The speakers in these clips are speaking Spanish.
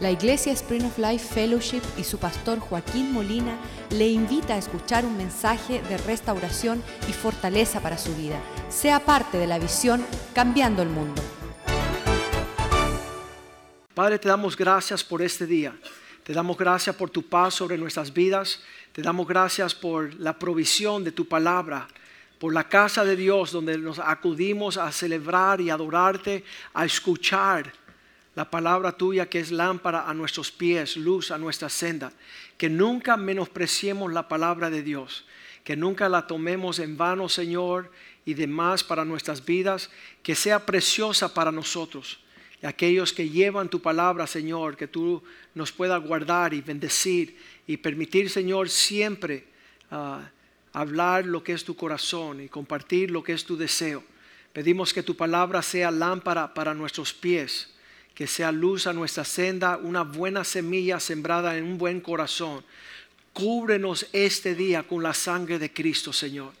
La Iglesia Spring of Life Fellowship y su pastor Joaquín Molina le invita a escuchar un mensaje de restauración y fortaleza para su vida. Sea parte de la visión Cambiando el Mundo. Padre, te damos gracias por este día. Te damos gracias por tu paz sobre nuestras vidas. Te damos gracias por la provisión de tu palabra, por la casa de Dios donde nos acudimos a celebrar y adorarte, a escuchar la palabra tuya que es lámpara a nuestros pies, luz a nuestra senda. Que nunca menospreciemos la palabra de Dios, que nunca la tomemos en vano, Señor, y demás para nuestras vidas, que sea preciosa para nosotros. Y aquellos que llevan tu palabra, Señor, que tú nos puedas guardar y bendecir y permitir, Señor, siempre ah, hablar lo que es tu corazón y compartir lo que es tu deseo. Pedimos que tu palabra sea lámpara para nuestros pies que sea luz a nuestra senda, una buena semilla sembrada en un buen corazón. Cúbrenos este día con la sangre de Cristo, Señor.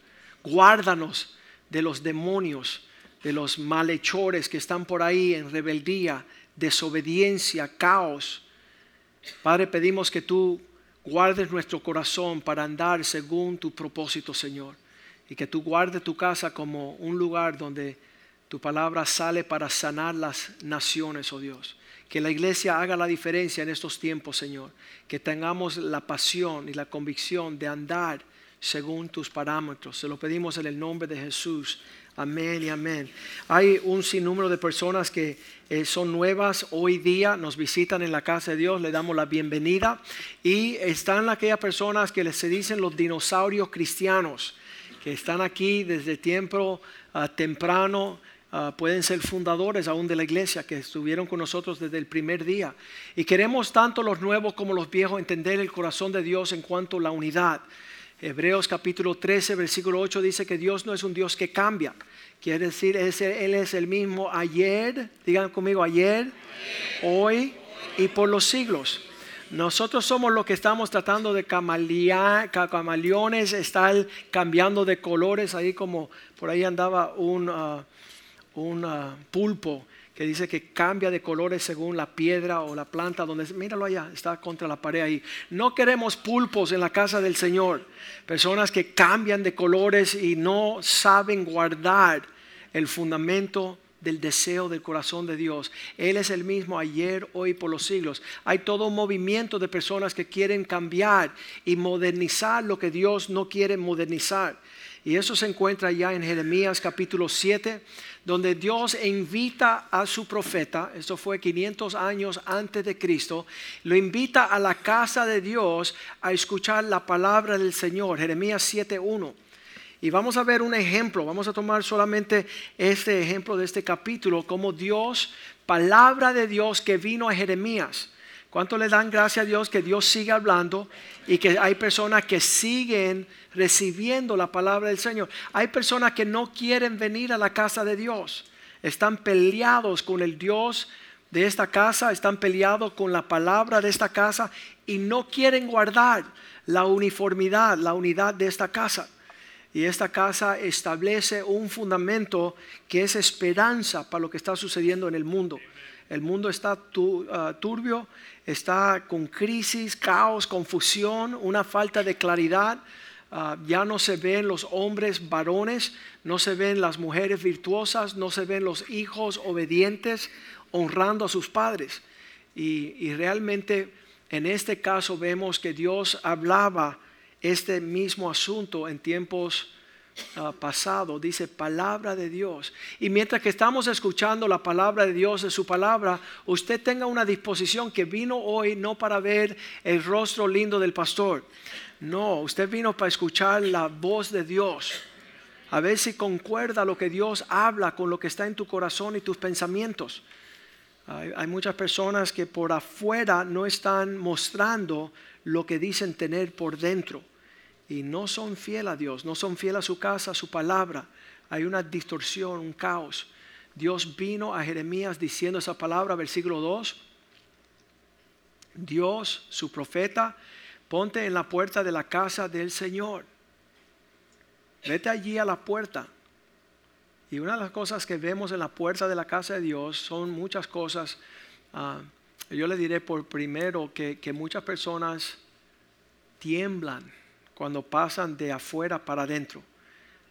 Guárdanos de los demonios, de los malhechores que están por ahí en rebeldía, desobediencia, caos. Padre, pedimos que tú guardes nuestro corazón para andar según tu propósito, Señor. Y que tú guardes tu casa como un lugar donde tu palabra sale para sanar las naciones, oh Dios. Que la iglesia haga la diferencia en estos tiempos, Señor. Que tengamos la pasión y la convicción de andar según tus parámetros. Se lo pedimos en el nombre de Jesús. Amén y amén. Hay un sinnúmero de personas que eh, son nuevas hoy día, nos visitan en la casa de Dios, le damos la bienvenida. Y están aquellas personas que se dicen los dinosaurios cristianos, que están aquí desde tiempo ah, temprano Ah, pueden ser fundadores aún de la iglesia que estuvieron con nosotros desde el primer día. Y queremos tanto los nuevos como los viejos entender el corazón de Dios en cuanto a la unidad. Hebreos capítulo 13, versículo 8 dice que Dios no es un Dios que cambia. Quiere decir, Él es el mismo ayer, digan conmigo, ayer, hoy y por los siglos. Nosotros somos los que estamos tratando de camaleones, estar cambiando de colores, ahí como por ahí andaba un... Ah, un pulpo que dice que cambia de colores según la piedra o la planta donde míralo allá, está contra la pared ahí. No queremos pulpos en la casa del Señor, personas que cambian de colores y no saben guardar el fundamento del deseo del corazón de Dios. Él es el mismo ayer, hoy, por los siglos. Hay todo un movimiento de personas que quieren cambiar y modernizar lo que Dios no quiere modernizar. Y eso se encuentra ya en Jeremías capítulo 7, donde Dios invita a su profeta, esto fue 500 años antes de Cristo, lo invita a la casa de Dios a escuchar la palabra del Señor, Jeremías 7.1. Y vamos a ver un ejemplo, vamos a tomar solamente este ejemplo de este capítulo, como Dios, palabra de Dios que vino a Jeremías. ¿Cuánto le dan gracias a Dios que Dios sigue hablando y que hay personas que siguen recibiendo la palabra del Señor? Hay personas que no quieren venir a la casa de Dios. Están peleados con el Dios de esta casa, están peleados con la palabra de esta casa y no quieren guardar la uniformidad, la unidad de esta casa. Y esta casa establece un fundamento que es esperanza para lo que está sucediendo en el mundo. El mundo está ah, turbio, está con crisis, caos, confusión, una falta de claridad. Ah, ya no se ven los hombres varones, no se ven las mujeres virtuosas, no se ven los hijos obedientes honrando a sus padres. y realmente en este caso vemos que Dios hablaba este mismo asunto en tiempos Ah, pasado, dice palabra de Dios. Y mientras que estamos escuchando la palabra de Dios, de su palabra, usted tenga una disposición que vino hoy no para ver el rostro lindo del pastor. No, usted vino para escuchar la voz de Dios. A ver si concuerda lo que Dios habla con lo que está en tu corazón y tus pensamientos. hay muchas personas que por afuera no están mostrando lo que dicen tener por dentro y no son fiel a Dios, no son fiel a su casa, a su palabra. Hay una distorsión, un caos. Dios vino a Jeremías diciendo esa palabra, versículo 2. Dios, su profeta, ponte en la puerta de la casa del Señor. Vete allí a la puerta. Y una de las cosas que vemos en la puerta de la casa de Dios son muchas cosas ah, yo le diré por primero que, que muchas personas tiemblan cuando pasan de afuera para adentro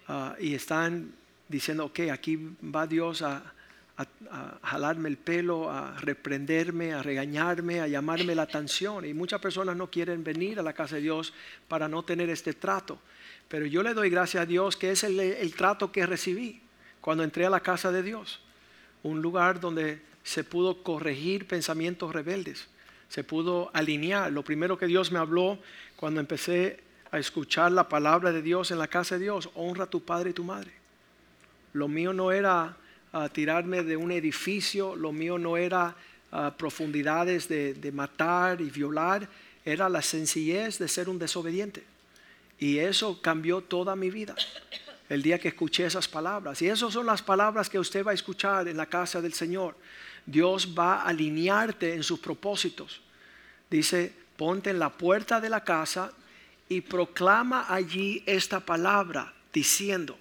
ah, y están diciendo, ok, aquí va Dios a, a, jalarme el pelo, a reprenderme, a regañarme, a llamarme la atención. Y muchas personas no quieren venir a la casa de Dios para no tener este trato. Pero yo le doy gracias a Dios que es el, el trato que recibí cuando entré a la casa de Dios. Un lugar donde se pudo corregir pensamientos rebeldes, se pudo alinear. Lo primero que Dios me habló cuando empecé a escuchar la palabra de Dios en la casa de Dios, honra a tu padre y tu madre. Lo mío no era tirarme de un edificio, lo mío no era profundidades de, de matar y violar, era la sencillez de ser un desobediente. Y eso cambió toda mi vida el día que escuché esas palabras. Y esas son las palabras que usted va a escuchar en la casa del Señor. Dios va a alinearte en sus propósitos. Dice, ponte en la puerta de la casa y proclama allí esta palabra diciendo,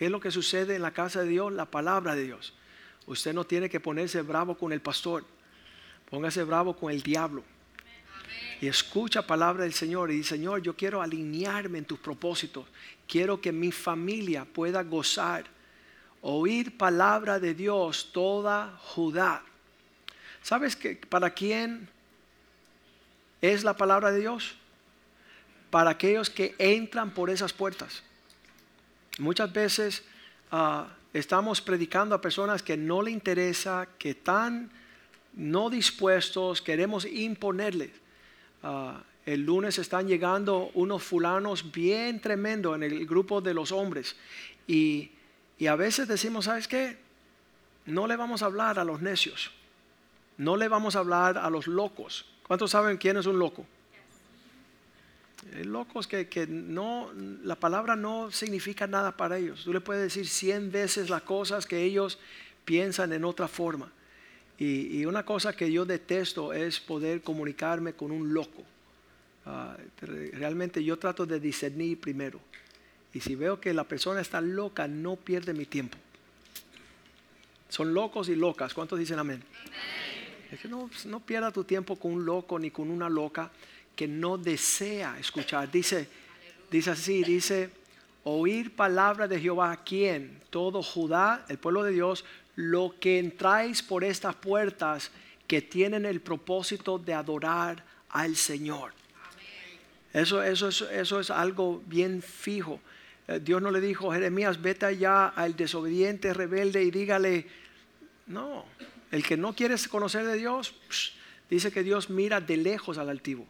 ¿Qué es lo que sucede en la casa de Dios? La palabra de Dios. Usted no tiene que ponerse bravo con el pastor. Póngase bravo con el diablo. Y escucha palabra del Señor y dice, Señor, yo quiero alinearme en tus propósitos. Quiero que mi familia pueda gozar, oír palabra de Dios toda Judá. ¿Sabes que para quién es la palabra de Dios? Para aquellos que entran por esas puertas. Muchas veces ah, estamos predicando a personas que no le interesa, que están no dispuestos, queremos imponerles. Ah, el lunes están llegando unos fulanos bien tremendos en el grupo de los hombres. Y, y a veces decimos, ¿sabes qué? No le vamos a hablar a los necios. No le vamos a hablar a los locos. ¿Cuántos saben quién es un loco? Locos que, que, no, la palabra no significa nada para ellos. Tú le puedes decir cien veces las cosas que ellos piensan en otra forma. Y, una cosa que yo detesto es poder comunicarme con un loco. Ah, realmente yo trato de discernir primero. Y si veo que la persona está loca, no pierde mi tiempo. Son locos y locas. ¿Cuántos dicen amén? Es que no, no pierda tu tiempo con un loco ni con una loca que no desea escuchar. Dice, dice así, dice, oír palabra de Jehová, ¿quién? Todo Judá, el pueblo de Dios, lo que entráis por estas puertas que tienen el propósito de adorar al Señor. Eso, eso, eso, eso es algo bien fijo. Eh, Dios no le dijo, Jeremías, vete allá al desobediente, rebelde y dígale, no, el que no quiere conocer de Dios, dice que Dios mira de lejos al altivo.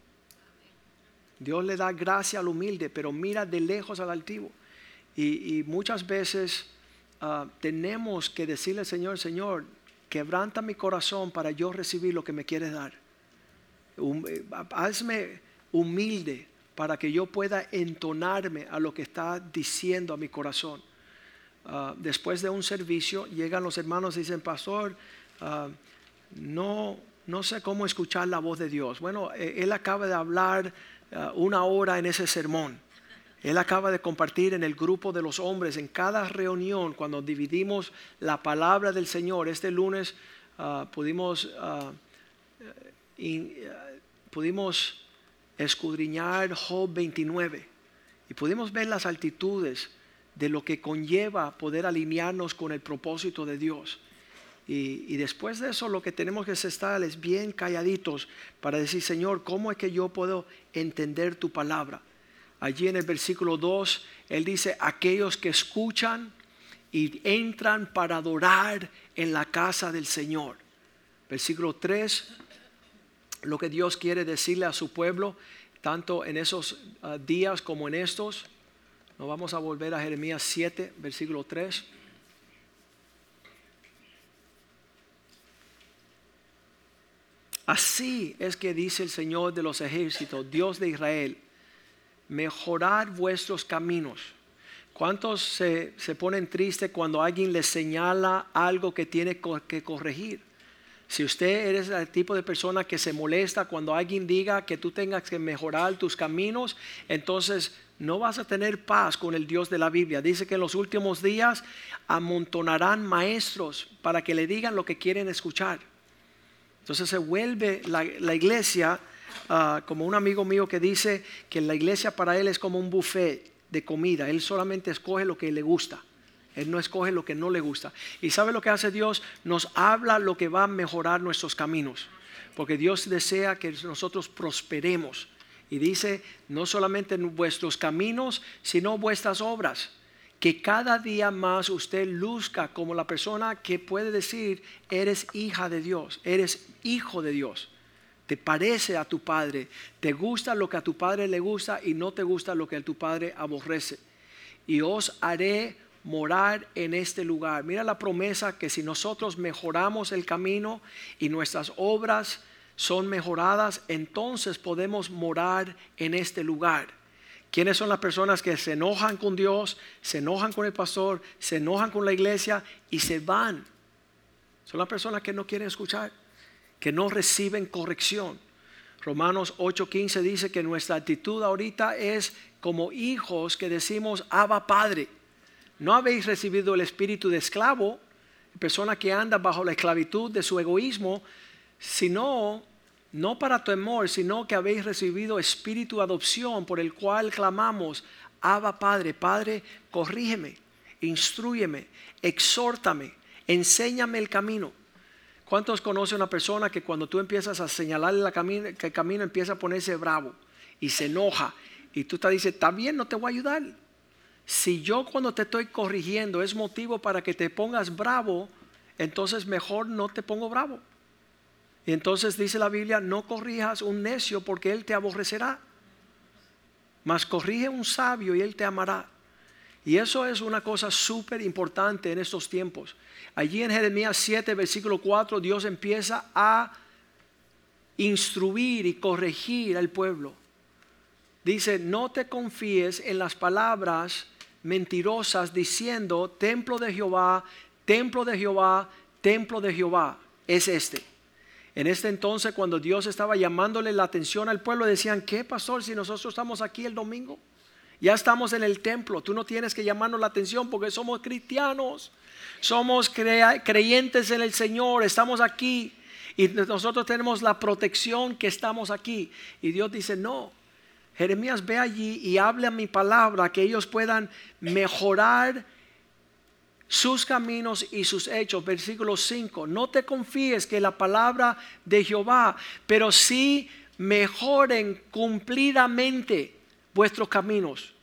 Dios le da gracia al humilde, pero mira de lejos al altivo. Y, muchas veces ah, tenemos que decirle al Señor, Señor, quebranta mi corazón para yo recibir lo que me quieres dar. Eh, hazme humilde para que yo pueda entonarme a lo que está diciendo a mi corazón. Ah, después de un servicio llegan los hermanos y dicen, pastor, ah, no, no sé cómo escuchar la voz de Dios. Bueno, eh, él acaba de hablar una hora en ese sermón. Él acaba de compartir en el grupo de los hombres, en cada reunión, cuando dividimos la palabra del Señor. Este lunes uh, pudimos, uh, pudimos escudriñar Job 29 y pudimos ver las altitudes de lo que conlleva poder alinearnos con el propósito de Dios. Y, después de eso lo que tenemos que estar es bien calladitos para decir, Señor, ¿cómo es que yo puedo entender tu palabra? Allí en el versículo 2, Él dice, aquellos que escuchan y entran para adorar en la casa del Señor. Versículo 3, lo que Dios quiere decirle a su pueblo, tanto en esos ah, días como en estos. Nos vamos a volver a Jeremías 7, versículo 3. Así es que dice el Señor de los ejércitos, Dios de Israel, mejorar vuestros caminos. ¿Cuántos se, ponen tristes cuando alguien les señala algo que tiene que corregir? Si usted eres el tipo de persona que se molesta cuando alguien diga que tú tengas que mejorar tus caminos, entonces no vas a tener paz con el Dios de la Biblia. Dice que en los últimos días amontonarán maestros para que le digan lo que quieren escuchar. Entonces se vuelve la, iglesia ah, como un amigo mío que dice que la iglesia para él es como un buffet de comida. Él solamente escoge lo que le gusta. Él no escoge lo que no le gusta. ¿Y sabe lo que hace Dios? Nos habla lo que va a mejorar nuestros caminos. Porque Dios desea que nosotros prosperemos. Y dice, no solamente en vuestros caminos, sino vuestras obras. Que cada día más usted luzca como la persona que puede decir, eres hija de Dios, eres hijo de Dios. Te parece a tu padre, te gusta lo que a tu padre le gusta y no te gusta lo que a tu padre aborrece. Y os haré morar en este lugar. Mira la promesa que si nosotros mejoramos el camino y nuestras obras son mejoradas, entonces podemos morar en este lugar. ¿Quiénes son las personas que se enojan con Dios, se enojan con el pastor, se enojan con la iglesia y se van? Son las personas que no quieren escuchar, que no reciben corrección. Romanos 8:15 dice que nuestra actitud ahorita es como hijos que decimos, Abba Padre no habéis recibido el espíritu de esclavo, persona que anda bajo la esclavitud de su egoísmo, sino no para temor, sino que habéis recibido espíritu de adopción por el cual clamamos, Abba Padre, Padre, corrígeme, instruyeme, exhórtame, enséñame el camino. ¿Cuántos conocen una persona que cuando tú empiezas a señalarle la camino, que el camino empieza a ponerse bravo y se enoja y tú te dices, está bien, no te voy a ayudar? Si yo cuando te estoy corrigiendo es motivo para que te pongas bravo, entonces mejor no te pongo bravo. Y entonces dice la Biblia, no corrijas un necio porque él te aborrecerá. Mas corrige un sabio y él te amará. Y eso es una cosa súper importante en estos tiempos. Allí en Jeremías 7, versículo 4, Dios empieza a instruir y corregir al pueblo. Dice, no te confíes en las palabras mentirosas diciendo, templo de Jehová, templo de Jehová, templo de Jehová, es este. En este entonces, cuando Dios estaba llamándole la atención al pueblo, decían, ¿qué pastor si nosotros estamos aquí el domingo? Ya estamos en el templo, tú no tienes que llamarnos la atención porque somos cristianos, somos creyentes en el Señor, estamos aquí y nosotros tenemos la protección que estamos aquí. Y Dios dice, no, Jeremías ve allí y habla mi palabra, que ellos puedan mejorar sus caminos y sus hechos. Versículo 5, no te confíes que la palabra de Jehová, pero sí mejoren cumplidamente vuestros caminos.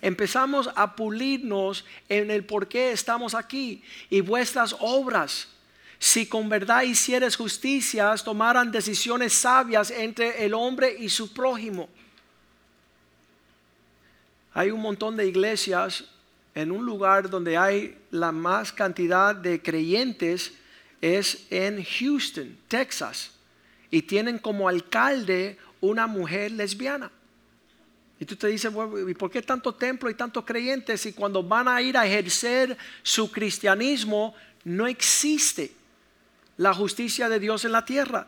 Empezamos a pulirnos en el por qué estamos aquí y vuestras obras. Si con verdad hicieres justicias, tomaran decisiones sabias entre el hombre y su prójimo hay un montón de iglesias en un lugar donde hay la más cantidad de creyentes es en Houston, Texas, y tienen como alcalde una mujer lesbiana. Y tú te dices, ¿y por qué tanto templo y tantos creyentes si cuando van a ir a ejercer su cristianismo no existe la justicia de Dios en la tierra?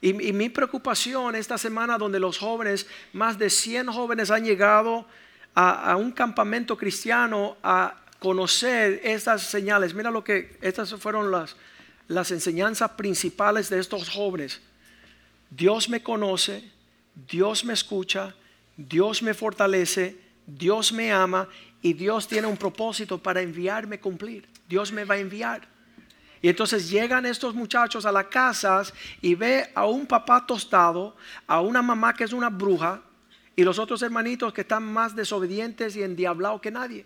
Y, y mi preocupación esta semana donde los jóvenes, más de 100 jóvenes han llegado a, un campamento cristiano a conocer estas señales. Mira lo que estas fueron las, las enseñanzas principales de estos jóvenes. Dios me conoce, Dios me escucha, Dios me fortalece, Dios me ama y Dios tiene un propósito para enviarme cumplir. Dios me va a enviar. Y entonces llegan estos muchachos a las casas y ve a un papá tostado, a una mamá que es una bruja, y los otros hermanitos que están más desobedientes y endiablados que nadie.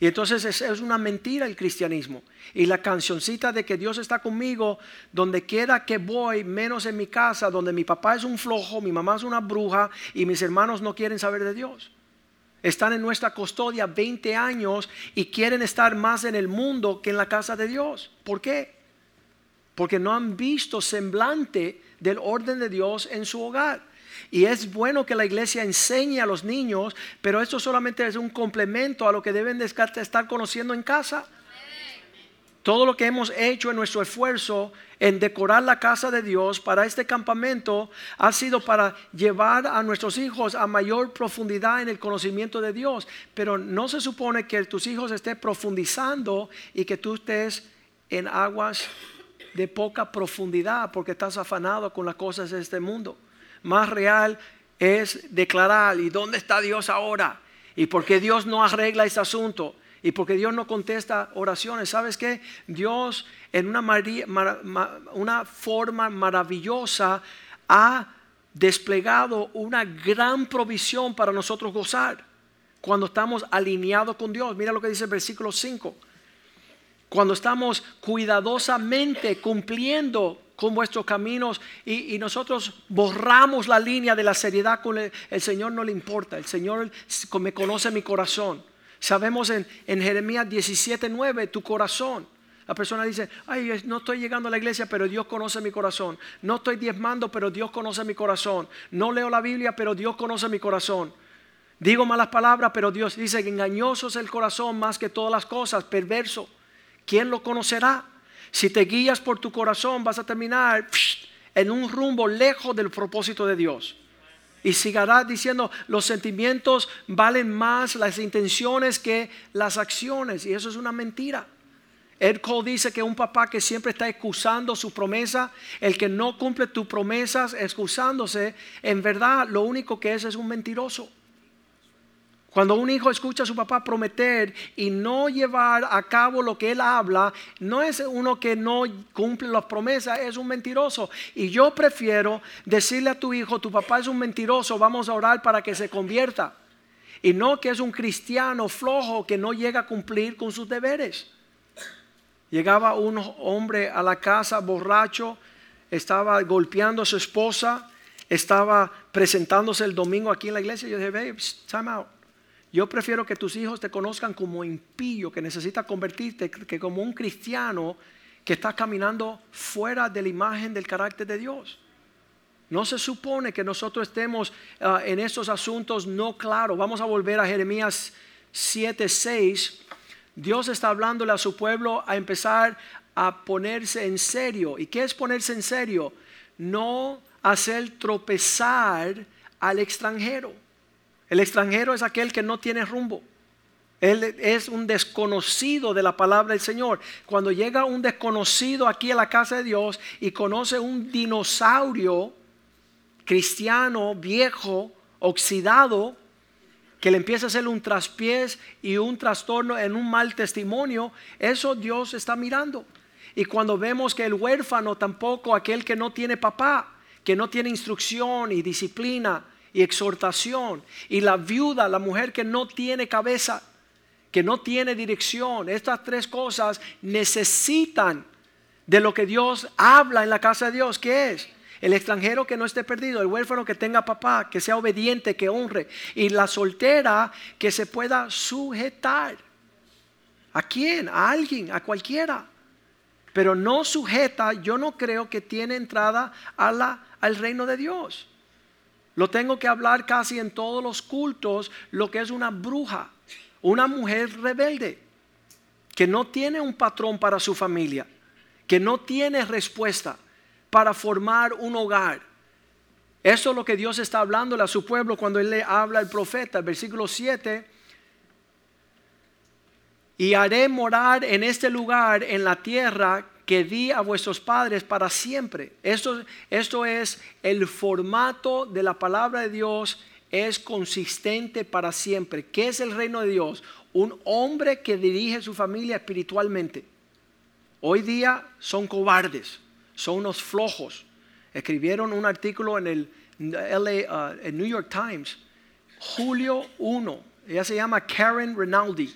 Y entonces es, una mentira el cristianismo. Y la cancioncita de que Dios está conmigo, donde quiera que voy, menos en mi casa, donde mi papá es un flojo, mi mamá es una bruja y mis hermanos no quieren saber de Dios. Están en nuestra custodia 20 años y quieren estar más en el mundo que en la casa de Dios. ¿Por qué? Porque no han visto semblante del orden de Dios en su hogar. Y es bueno que la iglesia enseñe a los niños, pero esto solamente es un complemento a lo que deben de estar conociendo en casa. Todo lo que hemos hecho en nuestro esfuerzo en decorar la casa de Dios para este campamento ha sido para llevar a nuestros hijos a mayor profundidad en el conocimiento de Dios. Pero no se supone que tus hijos estén profundizando y que tú estés en aguas de poca profundidad porque estás afanado con las cosas de este mundo. Más real es declarar, ¿y dónde está Dios ahora? ¿Y por qué Dios no arregla ese asunto? ¿Y por qué Dios no contesta oraciones? ¿Sabes qué? Dios en una, una forma maravillosa ha desplegado una gran provisión para nosotros gozar cuando estamos alineados con Dios. Mira lo que dice el versículo 5. Cuando estamos cuidadosamente cumpliendo con vuestros caminos y, nosotros borramos la línea de la seriedad con el, Señor no le importa, el Señor me conoce mi corazón. Sabemos en, en Jeremías 17:9 tu corazón. La persona dice, ay, no estoy llegando a la iglesia, pero Dios conoce mi corazón. No estoy diezmando, pero Dios conoce mi corazón. No leo la Biblia, pero Dios conoce mi corazón. Digo malas palabras, pero Dios dice que engañoso es el corazón más que todas las cosas, perverso. ¿Quién lo conocerá? Si te guías por tu corazón, vas a terminar en un rumbo lejos del propósito de Dios. Y sigarás diciendo, los sentimientos valen más las intenciones que las acciones. Y eso es una mentira. Ed Cole dice que un papá que siempre está excusando su promesa, el que no cumple tus promesas excusándose, en verdad lo único que es es un mentiroso. Cuando un hijo escucha a su papá prometer y no llevar a cabo lo que él habla, no es uno que no cumple las promesas, es un mentiroso. Y yo prefiero decirle a tu hijo, tu papá es un mentiroso, vamos a orar para que se convierta. Y no que es un cristiano flojo que no llega a cumplir con sus deberes. Llegaba un hombre a la casa borracho, estaba golpeando a su esposa, estaba presentándose el domingo aquí en la iglesia. Yo dije, babe, time out. Yo prefiero que tus hijos te conozcan como impío, que necesita convertirte, que como un cristiano que está caminando fuera de la imagen del carácter de Dios. No se supone que nosotros estemos ah, en estos asuntos no claros. Vamos a volver a Jeremías 7, 6 Dios está hablándole a su pueblo a empezar a ponerse en serio. ¿Y qué es ponerse en serio? No hacer tropezar al extranjero. El extranjero es aquel que no tiene rumbo. Él es un desconocido de la palabra del Señor. Cuando llega un desconocido aquí a la casa de Dios y conoce un dinosaurio cristiano, viejo, oxidado, que le empieza a hacer un traspiés y un trastorno en un mal testimonio, eso Dios está mirando. Y cuando vemos que el huérfano tampoco, aquel que no tiene papá, que no tiene instrucción y disciplina y exhortación, y la viuda, la mujer que no tiene cabeza, que no tiene dirección, estas tres cosas necesitan de lo que Dios habla en la casa de Dios, ¿qué es? El extranjero que no esté perdido, el huérfano que tenga papá, que sea obediente, que honre. Y la soltera que se pueda sujetar. ¿A quién? A alguien, a cualquiera. Pero no sujeta, yo no creo que tiene entrada a la, al reino de Dios. Lo tengo que hablar casi en todos los cultos, lo que es una bruja, una mujer rebelde, que no tiene un patrón para su familia, que no tiene respuesta para formar un hogar. Eso es lo que Dios está hablando a su pueblo cuando Él le habla al profeta, versículo 7. Y haré morar en este lugar, en la tierra que di a vuestros padres para siempre. Esto, esto es el formato de la palabra de Dios, es consistente para siempre. ¿Qué es el reino de Dios? Un hombre que dirige su familia espiritualmente. Hoy día son cobardes son unos flojos. Escribieron un artículo en el uh, New York Times, julio 1. Ella se llama Karen Rinaldi.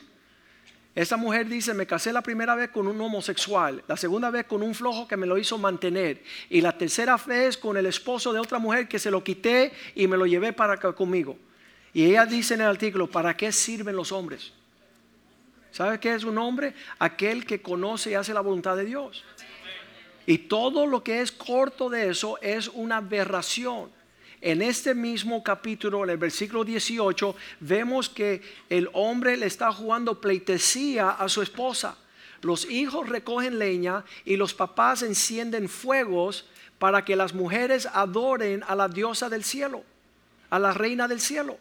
Esa mujer dice, me casé la primera vez con un homosexual, la segunda vez con un flojo que me lo hizo mantener y la tercera vez con el esposo de otra mujer que se lo quité y me lo llevé para conmigo. Y ella dice en el artículo, ¿para qué sirven los hombres? ¿Sabe qué es un hombre? Aquel que conoce y hace la voluntad de Dios. Y todo lo que es corto de eso es una aberración. En este mismo capítulo, en el versículo 18, vemos que el hombre le está jugando pleitesía a su esposa. Los hijos recogen leña y los papás encienden fuegos para que las mujeres adoren a la diosa del cielo, a la reina del cielo.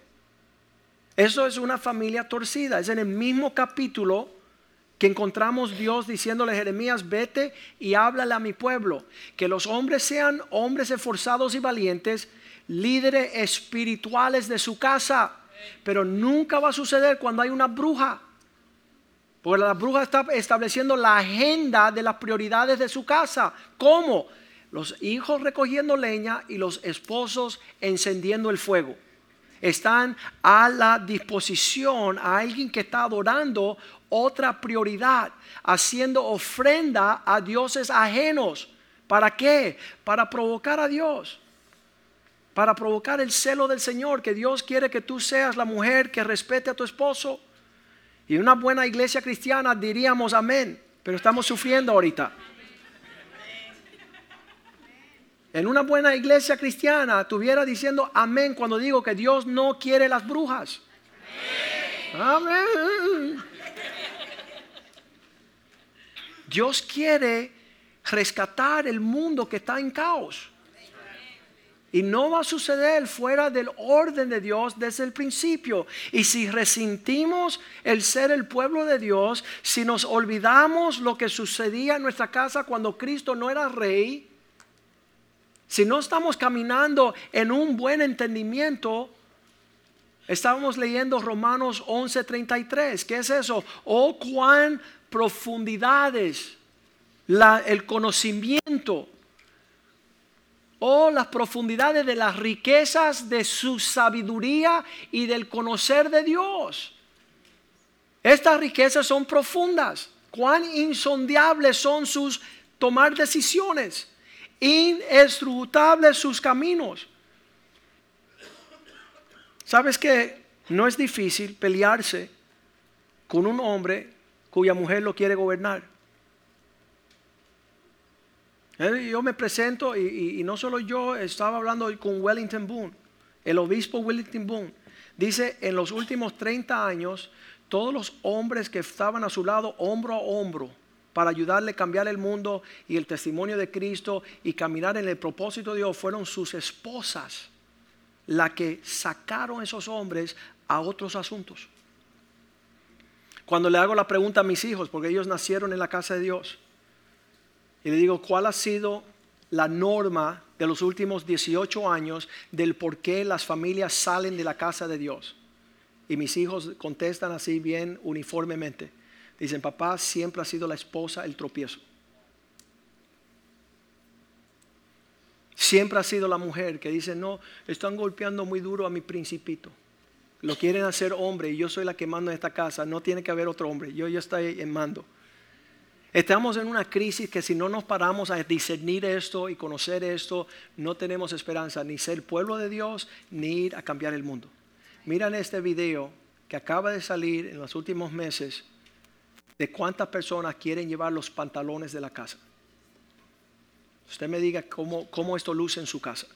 Eso es una familia torcida. Es en el mismo capítulo que encontramos Dios diciéndole a Jeremías, vete y háblale a mi pueblo, que los hombres sean hombres esforzados y valientes, líderes espirituales de su casa, pero nunca va a suceder cuando hay una bruja. Porque la bruja está estableciendo la agenda de las prioridades de su casa. ¿Cómo? Los hijos recogiendo leña y los esposos encendiendo el fuego están a la disposición a alguien que está adorando otra prioridad, haciendo ofrenda a dioses ajenos. ¿Para qué? Para provocar a Dios. Para provocar el celo del Señor, que Dios quiere que tú seas la mujer que respete a tu esposo. Y una buena iglesia cristiana diríamos amén, pero estamos sufriendo ahorita. En una buena iglesia cristiana tuviera diciendo amén cuando digo que Dios no quiere las brujas. Amén. Dios quiere rescatar el mundo que está en caos. Y no va a suceder fuera del orden de Dios desde el principio. Y si resentimos el ser el pueblo de Dios, si nos olvidamos lo que sucedía en nuestra casa cuando Cristo no era rey, si no estamos caminando en un buen entendimiento, estábamos leyendo Romanos 11:33. ¿Qué es eso? Oh, cuán profundidades, el conocimiento, oh, las profundidades de las riquezas de su sabiduría y del conocer de Dios. Estas riquezas son profundas. Cuán insondiables son sus tomar decisiones inescrutables sus caminos. ¿Sabes que no es difícil pelearse con un hombre cuya mujer lo quiere gobernar? Yo me presento y, y, no solo yo, estaba hablando con Wellington Boone, el obispo Wellington Boone. Dice, en los últimos 30 años, todos los hombres que estaban a su lado, hombro a hombro, para ayudarle a cambiar el mundo y el testimonio de Cristo y caminar en el propósito de Dios fueron sus esposas las que sacaron esos hombres a otros asuntos. Cuando le hago la pregunta a mis hijos, porque ellos nacieron en la casa de Dios, y le digo, ¿cuál ha sido la norma de los últimos 18 años del por qué las familias salen de la casa de Dios? Y mis hijos contestan así bien uniformemente. Dicen, papá siempre ha sido la esposa el tropiezo. Siempre ha sido la mujer que dice, no, están golpeando muy duro a mi principito. Lo quieren hacer hombre y yo soy la que mando en esta casa. No tiene que haber otro hombre. Yo ya estoy en mando. Estamos en una crisis que si no nos paramos a discernir esto y conocer esto, no tenemos esperanza ni ser pueblo de Dios ni ir a cambiar el mundo. Miran este video que acaba de salir en los últimos meses de cuántas personas quieren llevar los pantalones de la casa. Usted me diga cómo, cómo esto luce en su casa.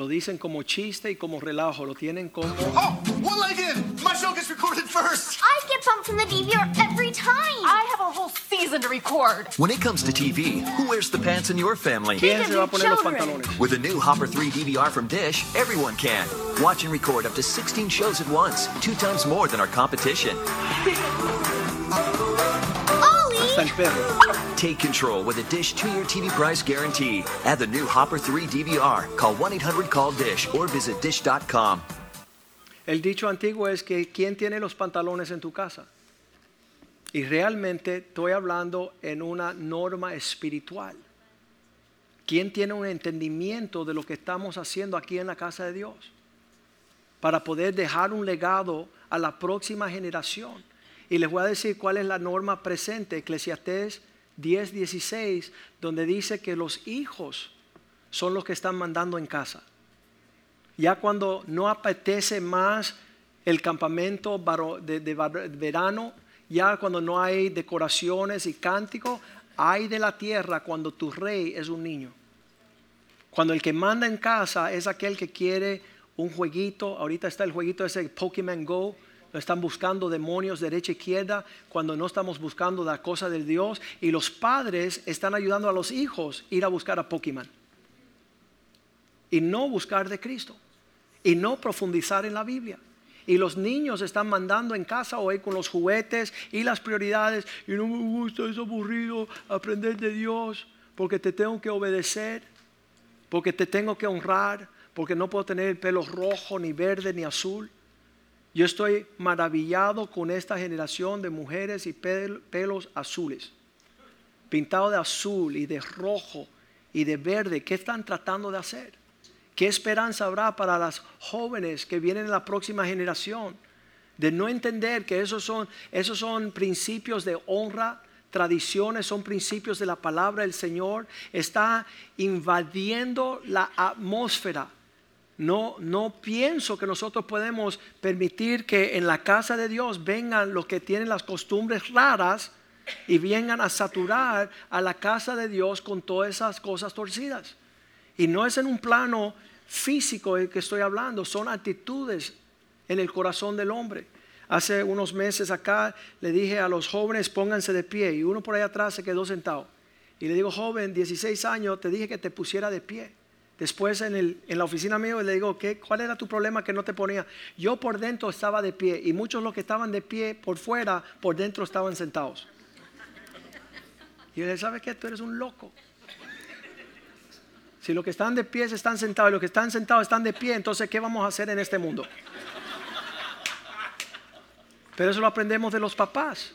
Lo dicen como chiste y como relajo, lo tienen como... Oh, one-legged! My show gets recorded first! I get bumped from the DVR every time! I have a whole season to record! When it comes to TV, who wears the pants in your family? ¿Quién se va a poner los pantalones? With the new Hopper 3 DVR from Dish, everyone can. Watch and record up to 16 shows at once, two times more than our competition. El perro. Take control with a Dish two-year TV price guarantee. Add the new Hopper 3 DVR. Call 1-800-CALL-DISH or visit dish.com. El dicho antiguo es que ¿quién tiene los pantalones en tu casa? Y realmente estoy hablando en una norma espiritual. ¿Quién tiene un entendimiento de lo que estamos haciendo aquí en la casa de Dios? Para poder dejar un legado a la próxima generación. Y les voy a decir cuál es la norma presente, Eclesiastés 10, 16, donde dice que los hijos son los que están mandando en casa. Ya cuando no apetece más el campamento de, de verano, ya cuando no hay decoraciones y cánticos, hay de la tierra cuando tu rey es un niño. Cuando el que manda en casa es aquel que quiere un jueguito, ahorita está el jueguito ese Pokémon Go, están buscando demonios derecha e izquierda cuando no estamos buscando la cosa del Dios. Y los padres están ayudando a los hijos a ir a buscar a Pokémon. Y no buscar de Cristo. Y no profundizar en la Biblia. Y los niños están mandando en casa hoy con los juguetes y las prioridades. Y no me gusta, es aburrido aprender de Dios porque te tengo que obedecer, porque te tengo que honrar, porque no puedo tener el pelo rojo, ni verde, ni azul. Yo estoy maravillado con esta generación de mujeres y pelos azules, pintados de azul y de rojo y de verde. ¿Qué están tratando de hacer? ¿Qué esperanza habrá para las jóvenes que vienen en la próxima generación? De no entender que esos son, esos son principios de honra, tradiciones, son principios de la palabra del Señor. Está invadiendo la atmósfera no, no pienso que nosotros podemos permitir que en la casa de Dios vengan los que tienen las costumbres raras y vengan a saturar a la casa de Dios con todas esas cosas torcidas. Y no es en un plano físico el que estoy hablando, son actitudes en el corazón del hombre. Hace unos meses acá le dije a los jóvenes pónganse de pie y uno por ahí atrás se quedó sentado. Y le digo, joven, 16 años, te dije que te pusiera de pie. Después en, el, la oficina mío le digo, ¿qué, ¿cuál era tu problema que no te ponía? Yo por dentro estaba de pie y muchos los que estaban de pie por fuera, por dentro estaban sentados. Y le ¿sabes qué? Tú eres un loco. Si los que están de pie están sentados y los que están sentados están de pie, entonces ¿qué vamos a hacer en este mundo? Pero eso lo aprendemos de los papás.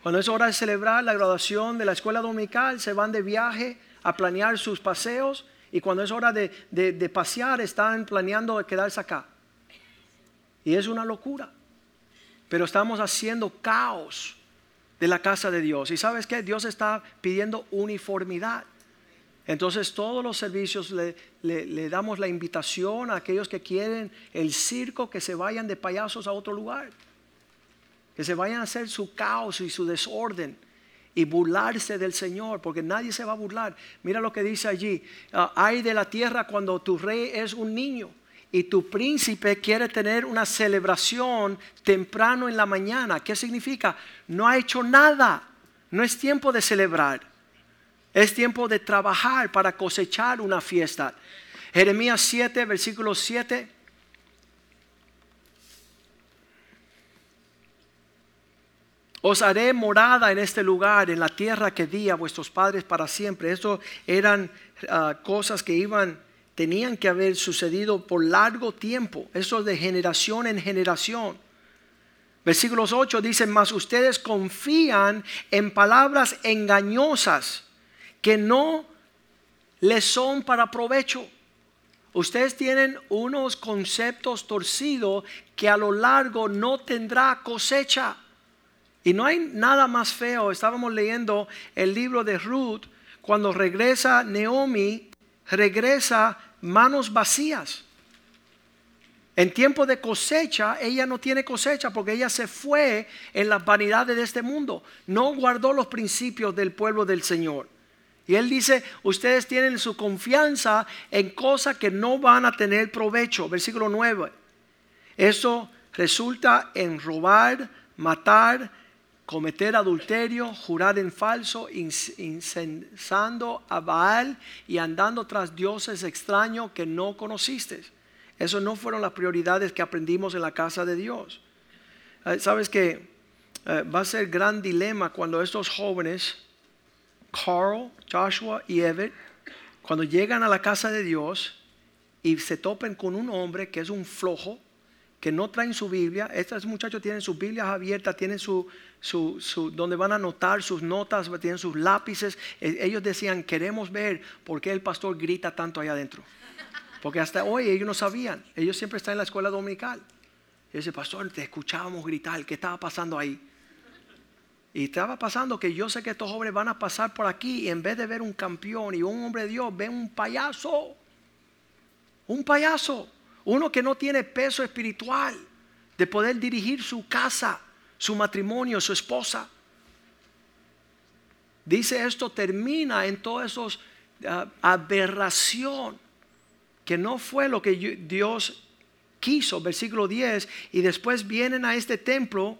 Cuando es hora de celebrar la graduación de la escuela dominical, se van de viaje a planear sus paseos y cuando es hora de, pasear están planeando quedarse acá. Y es una locura. Pero estamos haciendo caos de la casa de Dios. Y sabes que Dios está pidiendo uniformidad. Entonces todos los servicios le, le, damos la invitación a aquellos que quieren el circo que se vayan de payasos a otro lugar. Que se vayan a hacer su caos y su desorden y burlarse del Señor, porque nadie se va a burlar. Mira lo que dice allí, ah, hay de la tierra cuando tu rey es un niño y tu príncipe quiere tener una celebración temprano en la mañana. ¿Qué significa? No ha hecho nada, no es tiempo de celebrar, es tiempo de trabajar para cosechar una fiesta. Jeremías 7, versículo 7 Os haré morada en este lugar, en la tierra que di a vuestros padres para siempre. Eso eran ah, cosas que iban, tenían que haber sucedido por largo tiempo. Eso de generación en generación. Versículos 8 dicen, mas ustedes confían en palabras engañosas que no les son para provecho. Ustedes tienen unos conceptos torcidos que a lo largo no tendrá cosecha. Y no hay nada más feo. Estábamos leyendo el libro de Ruth. Cuando regresa Naomi, regresa manos vacías. En tiempo de cosecha, ella no tiene cosecha porque ella se fue en las vanidades de este mundo. No guardó los principios del pueblo del Señor. Y él dice, ustedes tienen su confianza en cosas que no van a tener provecho. Versículo 9. Eso resulta en robar, matar, cometer adulterio, jurar en falso, incensando a Baal y andando tras dioses extraños que no conociste. Esas no fueron las prioridades que aprendimos en la casa de Dios. Eh, Sabes que eh, va a ser gran dilema cuando estos jóvenes, Carl, Joshua y Everett, cuando llegan a la casa de Dios y se topen con un hombre que es un flojo, que no traen su Biblia. Estos muchachos tienen sus Biblias abiertas, tienen su, su, donde van a anotar sus notas, tienen sus lápices. E, ellos decían, queremos ver por qué el pastor grita tanto allá adentro. Porque hasta hoy ellos no sabían. Ellos siempre están en la escuela dominical. Y dice, pastor, te escuchábamos gritar. ¿Qué estaba pasando ahí? Y estaba pasando que yo sé que estos jóvenes van a pasar por aquí y en vez de ver un campeón y un hombre de Dios, ven un payaso. Un payaso. Uno que no tiene peso espiritual de poder dirigir su casa, su matrimonio, su esposa. Dice esto termina en toda esa ah, aberración que no fue lo que Dios quiso, versículo 10, y después vienen a este templo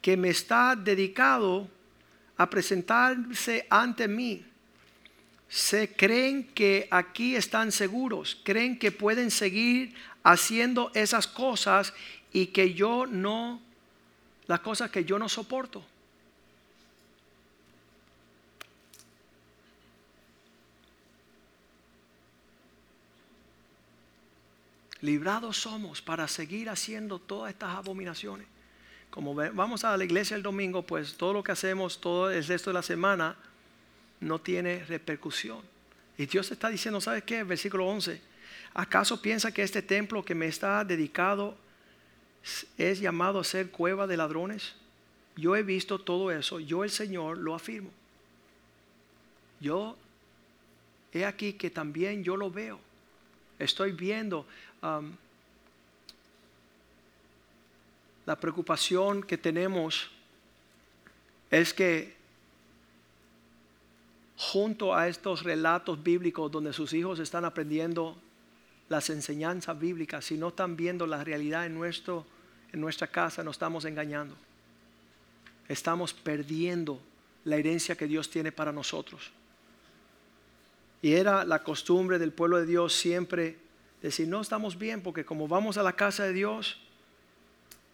que me está dedicado a presentarse ante mí. Se creen que aquí están seguros, creen que pueden seguir haciendo esas cosas y que yo no, las cosas que yo no soporto. Librados somos para seguir haciendo todas estas abominaciones. Como vamos a la iglesia el domingo, pues todo lo que hacemos todo el resto de la semana no tiene repercusión. Y Dios está diciendo, ¿sabes qué? Versículo 11. ¿Acaso piensa que este templo que me está dedicado es llamado a ser cueva de ladrones? Yo he visto todo eso, yo el Señor lo afirmo. Yo he aquí que también yo lo veo. Estoy viendo um, la preocupación que tenemos es que junto a estos relatos bíblicos donde sus hijos están aprendiendo las enseñanzas bíblicas, si no están viendo la realidad en, nuestro, en nuestra casa, nos estamos engañando. Estamos perdiendo la herencia que Dios tiene para nosotros. Y era la costumbre del pueblo de Dios siempre decir, no estamos bien porque como vamos a la casa de Dios,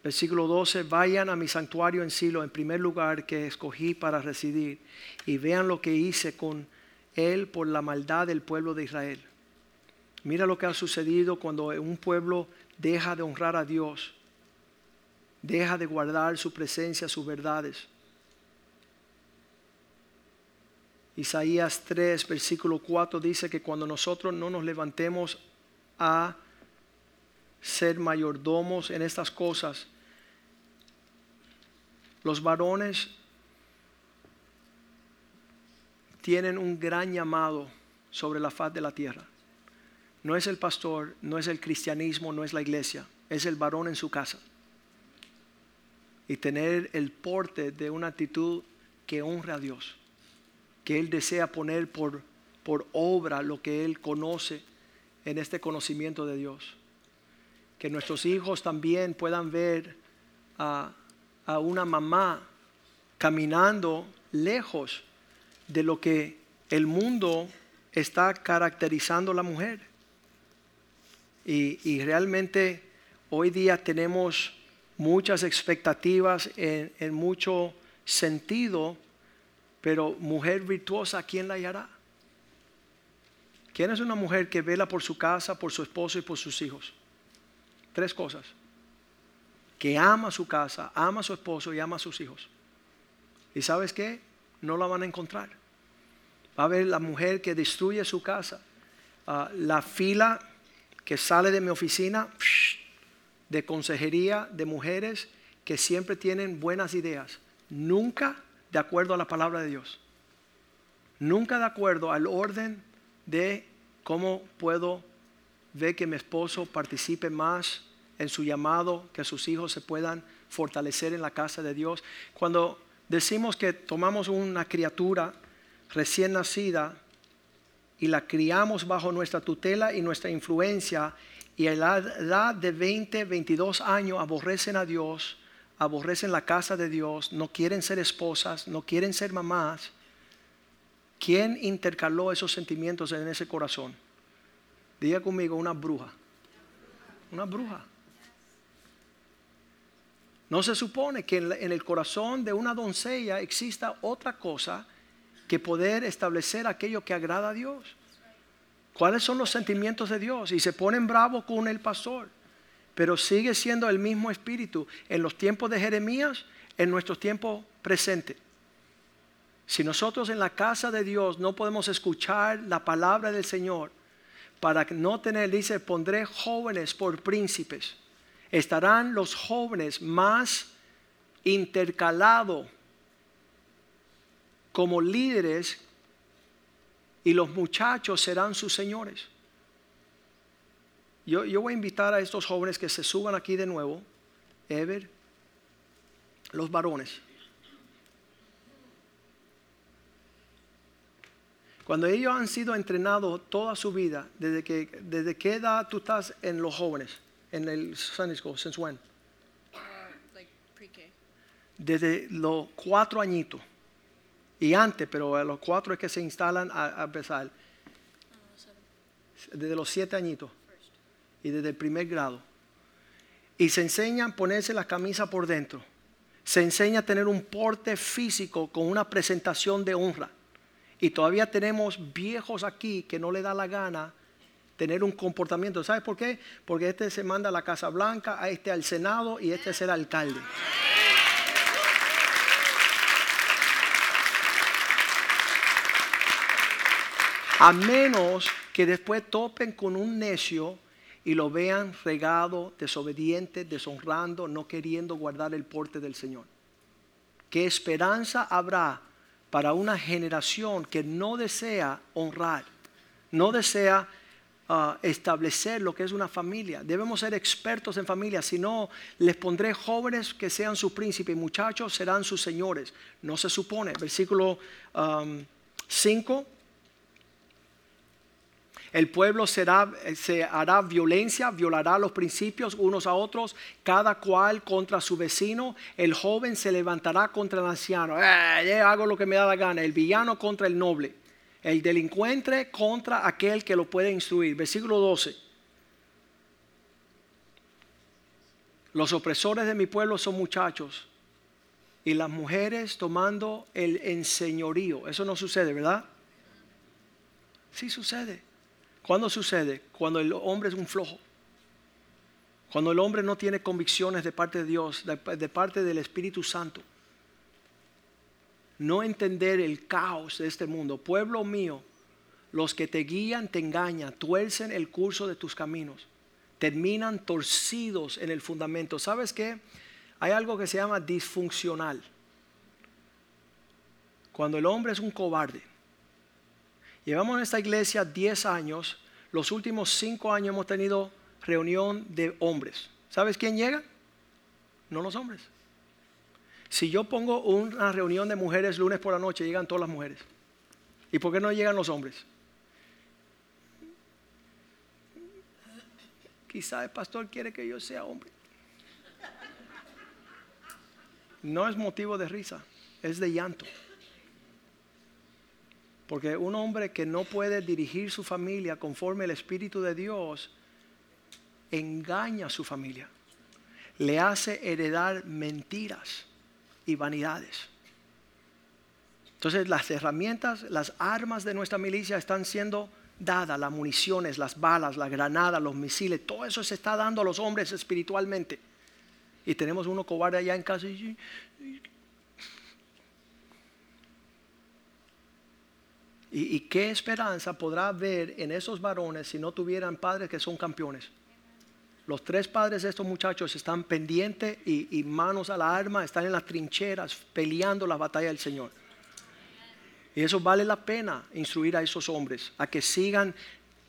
versículo 12, vayan a mi santuario en Silo, en primer lugar que escogí para residir, y vean lo que hice con él por la maldad del pueblo de Israel. Mira lo que ha sucedido cuando un pueblo deja de honrar a Dios, deja de guardar su presencia, sus verdades. Isaías 3, versículo 4 dice que cuando nosotros no nos levantemos a ser mayordomos en estas cosas, los varones tienen un gran llamado sobre la faz de la tierra. No es el pastor, no es el cristianismo, no es la iglesia, es el varón en su casa. Y tener el porte de una actitud que honre a Dios que Él desea poner por, por obra lo que Él conoce en este conocimiento de Dios. Que nuestros hijos también puedan ver a, una mamá caminando lejos de lo que el mundo está caracterizando a la mujer. Y, realmente hoy día tenemos muchas expectativas en, en mucho sentido pero mujer virtuosa, ¿quién la hallará? ¿Quién es una mujer que vela por su casa, por su esposo y por sus hijos? Tres cosas. Que ama su casa, ama a su esposo y ama a sus hijos. ¿Y sabes qué? No la van a encontrar. Va a ver la mujer que destruye su casa. Ah, la fila que sale de mi oficina de consejería de mujeres que siempre tienen buenas ideas. Nunca de acuerdo a la palabra de Dios. Nunca de acuerdo al orden de cómo puedo ver que mi esposo participe más en su llamado, que sus hijos se puedan fortalecer en la casa de Dios. Cuando decimos que tomamos una criatura recién nacida y la criamos bajo nuestra tutela y nuestra influencia y a la edad de 20, 22 años aborrecen a Dios, aborrecen la casa de Dios, no quieren ser esposas, no quieren ser mamás. ¿Quién intercaló esos sentimientos en ese corazón? Diga conmigo, una bruja. Una bruja. No se supone que en el corazón de una doncella exista otra cosa que poder establecer aquello que agrada a Dios. ¿Cuáles son los sentimientos de Dios? Y se ponen bravos con el pastor pero sigue siendo el mismo espíritu en los tiempos de Jeremías, en nuestros tiempos presentes. Si nosotros en la casa de Dios no podemos escuchar la palabra del Señor, para no tener, dice, pondré jóvenes por príncipes. Estarán los jóvenes más intercalados como líderes y los muchachos serán sus señores. Yo, voy a invitar a estos jóvenes que se suban aquí de nuevo, Ever, los varones. Cuando ellos han sido entrenados toda su vida, desde que desde qué edad tú estás en los jóvenes? En el Sunday School? Since when? like pre-K. Desde los cuatro añitos. Y antes, pero a los cuatro es que se instalan a, a empezar. Desde los siete añitos. Y desde el primer grado. Y se enseña a ponerse la camisa por dentro. Se enseña a tener un porte físico con una presentación de honra. Y todavía tenemos viejos aquí que no le da la gana tener un comportamiento. ¿Sabes por qué? Porque este se manda a la Casa Blanca, a este al Senado y este es el alcalde. A menos que después topen con un necio y lo vean regado, desobediente, deshonrando, no queriendo guardar el porte del Señor. ¿Qué esperanza habrá para una generación que no desea honrar, no desea ah, establecer lo que es una familia? Debemos ser expertos en familia, si no, les pondré jóvenes que sean sus príncipes y muchachos serán sus señores. No se supone. Versículo 5. El pueblo será, se hará violencia, violará los principios unos a otros, cada cual contra su vecino. El joven se levantará contra el anciano. Eh, yo hago lo que me da la gana. El villano contra el noble. El delincuente contra aquel que lo puede instruir. Versículo 12. Los opresores de mi pueblo son muchachos y las mujeres tomando el enseñorío. Eso no sucede, ¿verdad? Sí sucede. ¿Cuándo sucede? Cuando el hombre es un flojo. Cuando el hombre no tiene convicciones de parte de Dios, de, de, parte del Espíritu Santo. No entender el caos de este mundo. Pueblo mío, los que te guían te engañan, tuercen el curso de tus caminos, terminan torcidos en el fundamento. ¿Sabes qué? Hay algo que se llama disfuncional. Cuando el hombre es un cobarde Llevamos en esta iglesia 10 años. Los últimos 5 años hemos tenido reunión de hombres. ¿Sabes quién llega? No los hombres. Si yo pongo una reunión de mujeres lunes por la noche, llegan todas las mujeres. ¿Y por qué no llegan los hombres? Quizá el pastor quiere que yo sea hombre. No es motivo de risa, es de llanto. Porque un hombre que no puede dirigir su familia conforme el Espíritu de Dios, engaña a su familia. Le hace heredar mentiras y vanidades. Entonces las herramientas, las armas de nuestra milicia están siendo dadas, las municiones, las balas, las granadas, los misiles, todo eso se está dando a los hombres espiritualmente. Y tenemos uno cobarde allá en casa y ¿Y, qué esperanza podrá haber en esos varones si no tuvieran padres que son campeones? Los tres padres de estos muchachos están pendientes y, manos a la arma, están en las trincheras peleando la batalla del Señor. Y eso vale la pena instruir a esos hombres, a que sigan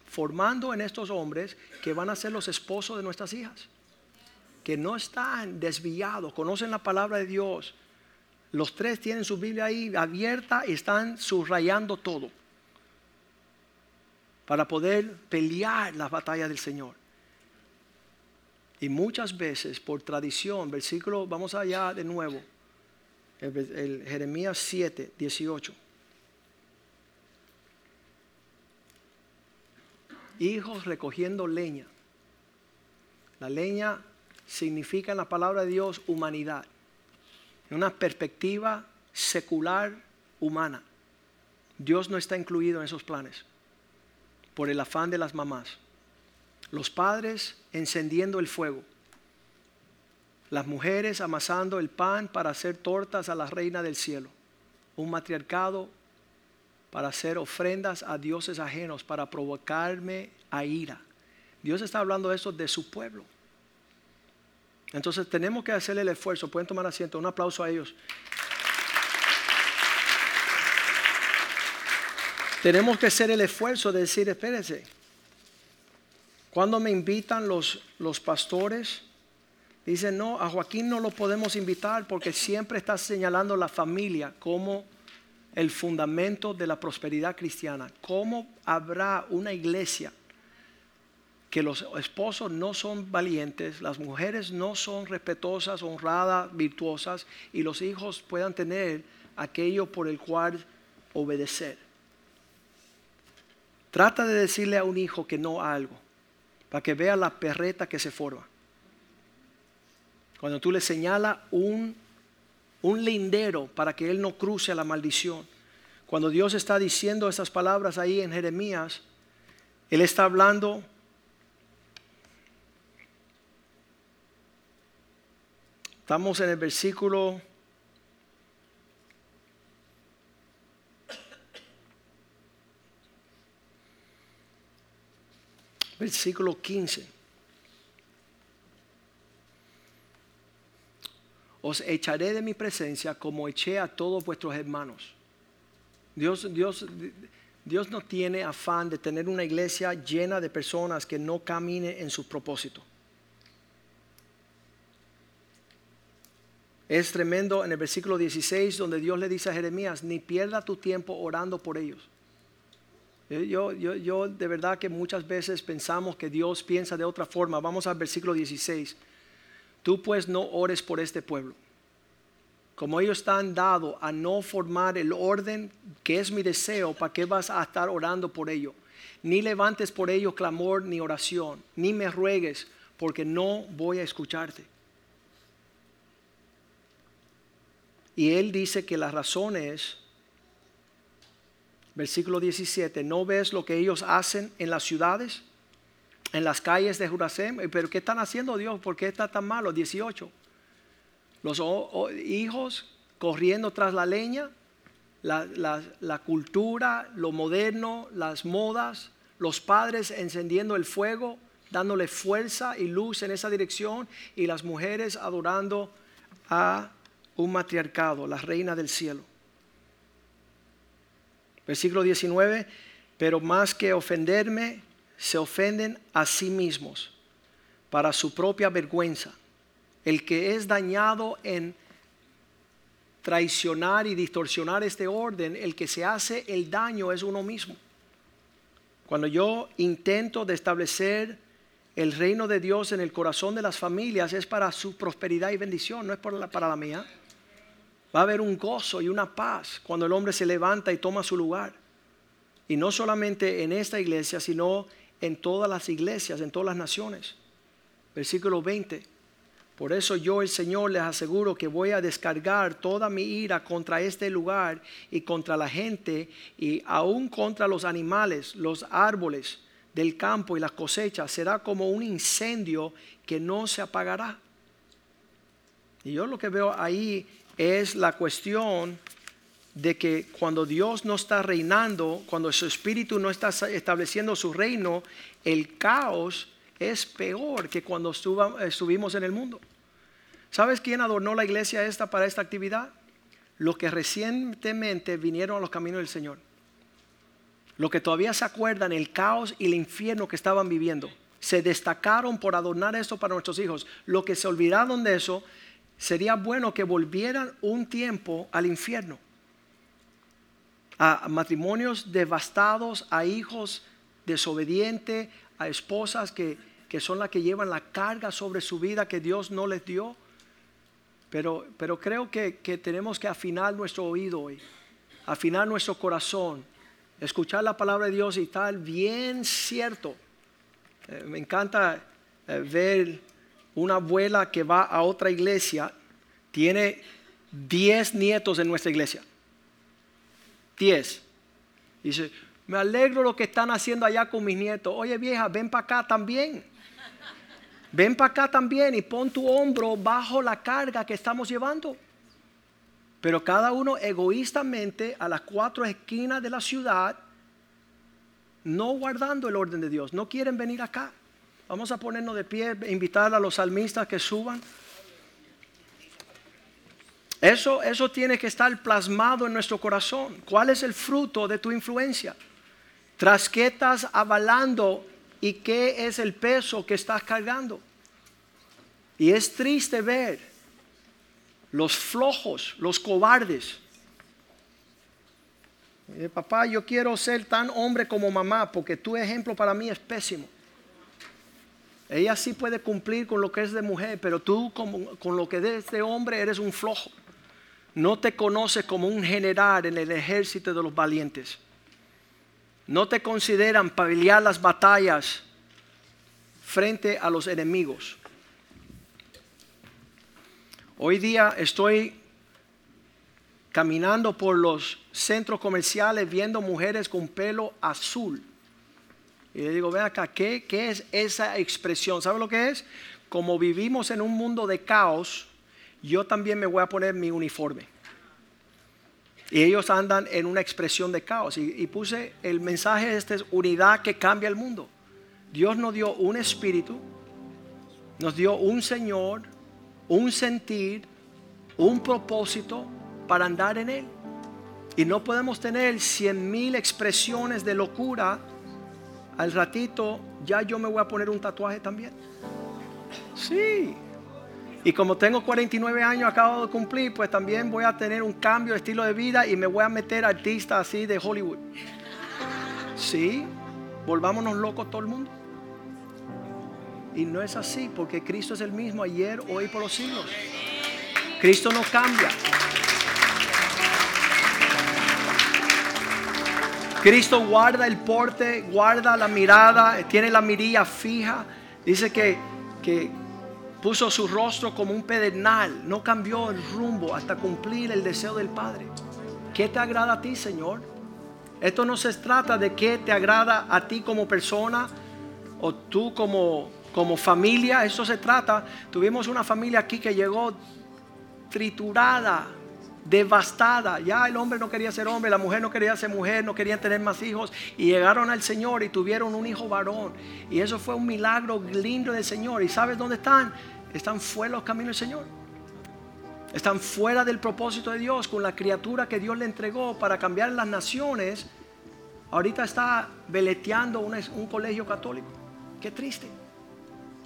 formando en estos hombres que van a ser los esposos de nuestras hijas, que no están desviados, conocen la palabra de Dios, los tres tienen su Biblia ahí abierta y están subrayando todo para poder pelear las batallas del Señor. Y muchas veces, por tradición, versículo, vamos allá de nuevo, el, Jeremías 7, 18. Hijos recogiendo leña. La leña significa en la palabra de Dios humanidad en una perspectiva secular humana. Dios no está incluido en esos planes por el afán de las mamás. Los padres encendiendo el fuego. Las mujeres amasando el pan para hacer tortas a la reina del cielo. Un matriarcado para hacer ofrendas a dioses ajenos, para provocarme a ira. Dios está hablando de eso de su pueblo. Entonces tenemos que hacer el esfuerzo. Pueden tomar asiento. Un aplauso a ellos. Tenemos que hacer el esfuerzo de decir, espérense. Cuando me invitan los, los pastores, dicen, no, a Joaquín no lo podemos invitar porque siempre está señalando la familia como el fundamento de la prosperidad cristiana. ¿Cómo habrá una iglesia que los esposos no son valientes, las mujeres no son respetuosas, honradas, virtuosas y los hijos puedan tener aquello por el cual obedecer. Trata de decirle a un hijo que no algo, para que vea la perreta que se forma. Cuando tú le señalas un, un lindero para que él no cruce la maldición. Cuando Dios está diciendo esas palabras ahí en Jeremías, Él está hablando Estamos en el versículo versículo 15. Os echaré de mi presencia como eché a todos vuestros hermanos. Dios, Dios, Dios no tiene afán de tener una iglesia llena de personas que no caminen en su propósito. Es tremendo en el versículo 16 donde Dios le dice a Jeremías, ni pierda tu tiempo orando por ellos. Yo, yo, yo, de verdad que muchas veces pensamos que Dios piensa de otra forma. Vamos al versículo 16. Tú pues no ores por este pueblo. Como ellos están dados a no formar el orden que es mi deseo, ¿para qué vas a estar orando por ello? Ni levantes por ello clamor ni oración, ni me ruegues, porque no voy a escucharte. Y él dice que la razón es, versículo 17, ¿no ves lo que ellos hacen en las ciudades? En las calles de Jurasem. ¿Pero qué están haciendo Dios? ¿Por qué está tan malo? 18. Los hijos corriendo tras la leña, la, la cultura, lo moderno, las modas, los padres encendiendo el fuego, dándole fuerza y luz en esa dirección, y las mujeres adorando a un matriarcado, la reina del cielo. Versículo 19, pero más que ofenderme, se ofenden a sí mismos para su propia vergüenza. El que es dañado en traicionar y distorsionar este orden, el que se hace el daño es uno mismo. Cuando yo intento de establecer el reino de Dios en el corazón de las familias, es para su prosperidad y bendición, no es para la mía. Va a haber un gozo y una paz cuando el hombre se levanta y toma su lugar. Y no solamente en esta iglesia, sino en todas las iglesias, en todas las naciones. Versículo 20. Por eso yo el Señor les aseguro que voy a descargar toda mi ira contra este lugar y contra la gente y aún contra los animales, los árboles del campo y las cosechas. Será como un incendio que no se apagará. Y yo lo que veo ahí es la cuestión de que cuando Dios no está reinando, cuando su espíritu no está estableciendo su reino, el caos es peor que cuando estuvimos en el mundo. ¿Sabes quién adornó la iglesia esta para esta actividad? Los que recientemente vinieron a los caminos del Señor. Los que todavía se acuerdan el caos y el infierno que estaban viviendo. Se destacaron por adornar esto para nuestros hijos. Los que se olvidaron de eso sería bueno que volvieran un tiempo al infierno, a matrimonios devastados, a hijos desobedientes, a esposas que, son las que llevan la carga sobre su vida que Dios no les dio. Pero, pero creo que, tenemos que afinar nuestro oído hoy, afinar nuestro corazón, escuchar la palabra de Dios y estar bien cierto. Eh, me encanta eh, ver una abuela que va a otra iglesia, tiene 10 nietos en nuestra iglesia. 10. Dice, me alegro lo que están haciendo allá con mis nietos. Oye vieja, ven para acá también. Ven para acá también y pon tu hombro bajo la carga que estamos llevando. Pero cada uno egoístamente a las cuatro esquinas de la ciudad, no guardando el orden de Dios, no quieren venir acá. Vamos a ponernos de pie, invitar a los salmistas que suban. Eso, eso tiene que estar plasmado en nuestro corazón. ¿Cuál es el fruto de tu influencia? ¿Tras qué estás avalando y qué es el peso que estás cargando? Y es triste ver los flojos, los cobardes. papá, yo quiero ser tan hombre como mamá porque tu ejemplo para mí es pésimo. Ella sí puede cumplir con lo que es de mujer, pero tú como- con lo que es de hombre eres un flojo. No te conoces como un general en el ejército de los valientes. No te consideran para las batallas frente a los enemigos. Hoy día estoy caminando por los centros comerciales viendo mujeres con pelo azul. Y le digo, ven acá, ¿qué, qué es esa expresión? ¿Sabe lo que es? Como vivimos en un mundo de caos, yo también me voy a poner mi uniforme. Y ellos andan en una expresión de caos. Y, y puse el mensaje este es unidad que cambia el mundo. Dios nos dio un espíritu, nos dio un Señor, un sentir, un propósito para andar en Él. Y no podemos tener cien mil expresiones de locura. Al ratito ya yo me voy a poner un tatuaje también. Sí. Y como tengo 49 años, acabo de cumplir, pues también voy a tener un cambio de estilo de vida y me voy a meter artista así de Hollywood. Sí, volvámonos locos todo el mundo. Y no es así, porque Cristo es el mismo ayer, hoy y por los siglos. Cristo no cambia. Cristo guarda el porte, guarda la mirada, tiene la mirilla fija. Dice que, que puso su rostro como un pedernal, no cambió el rumbo hasta cumplir el deseo del Padre. ¿Qué te agrada a ti, Señor? Esto no se trata de qué te agrada a ti como persona o tú como, como familia. Esto se trata, tuvimos una familia aquí que llegó triturada, devastada. Ya el hombre no quería ser hombre, la mujer no quería ser mujer, no querían tener más hijos. Y llegaron al Señor y tuvieron un hijo varón. Y eso fue un milagro lindo del Señor. ¿Y sabes dónde están? Están fuera los caminos del Señor. Están fuera del propósito de Dios con la criatura que Dios le entregó para cambiar las naciones. Ahorita está veleteando una- un colegio católico. Qué triste.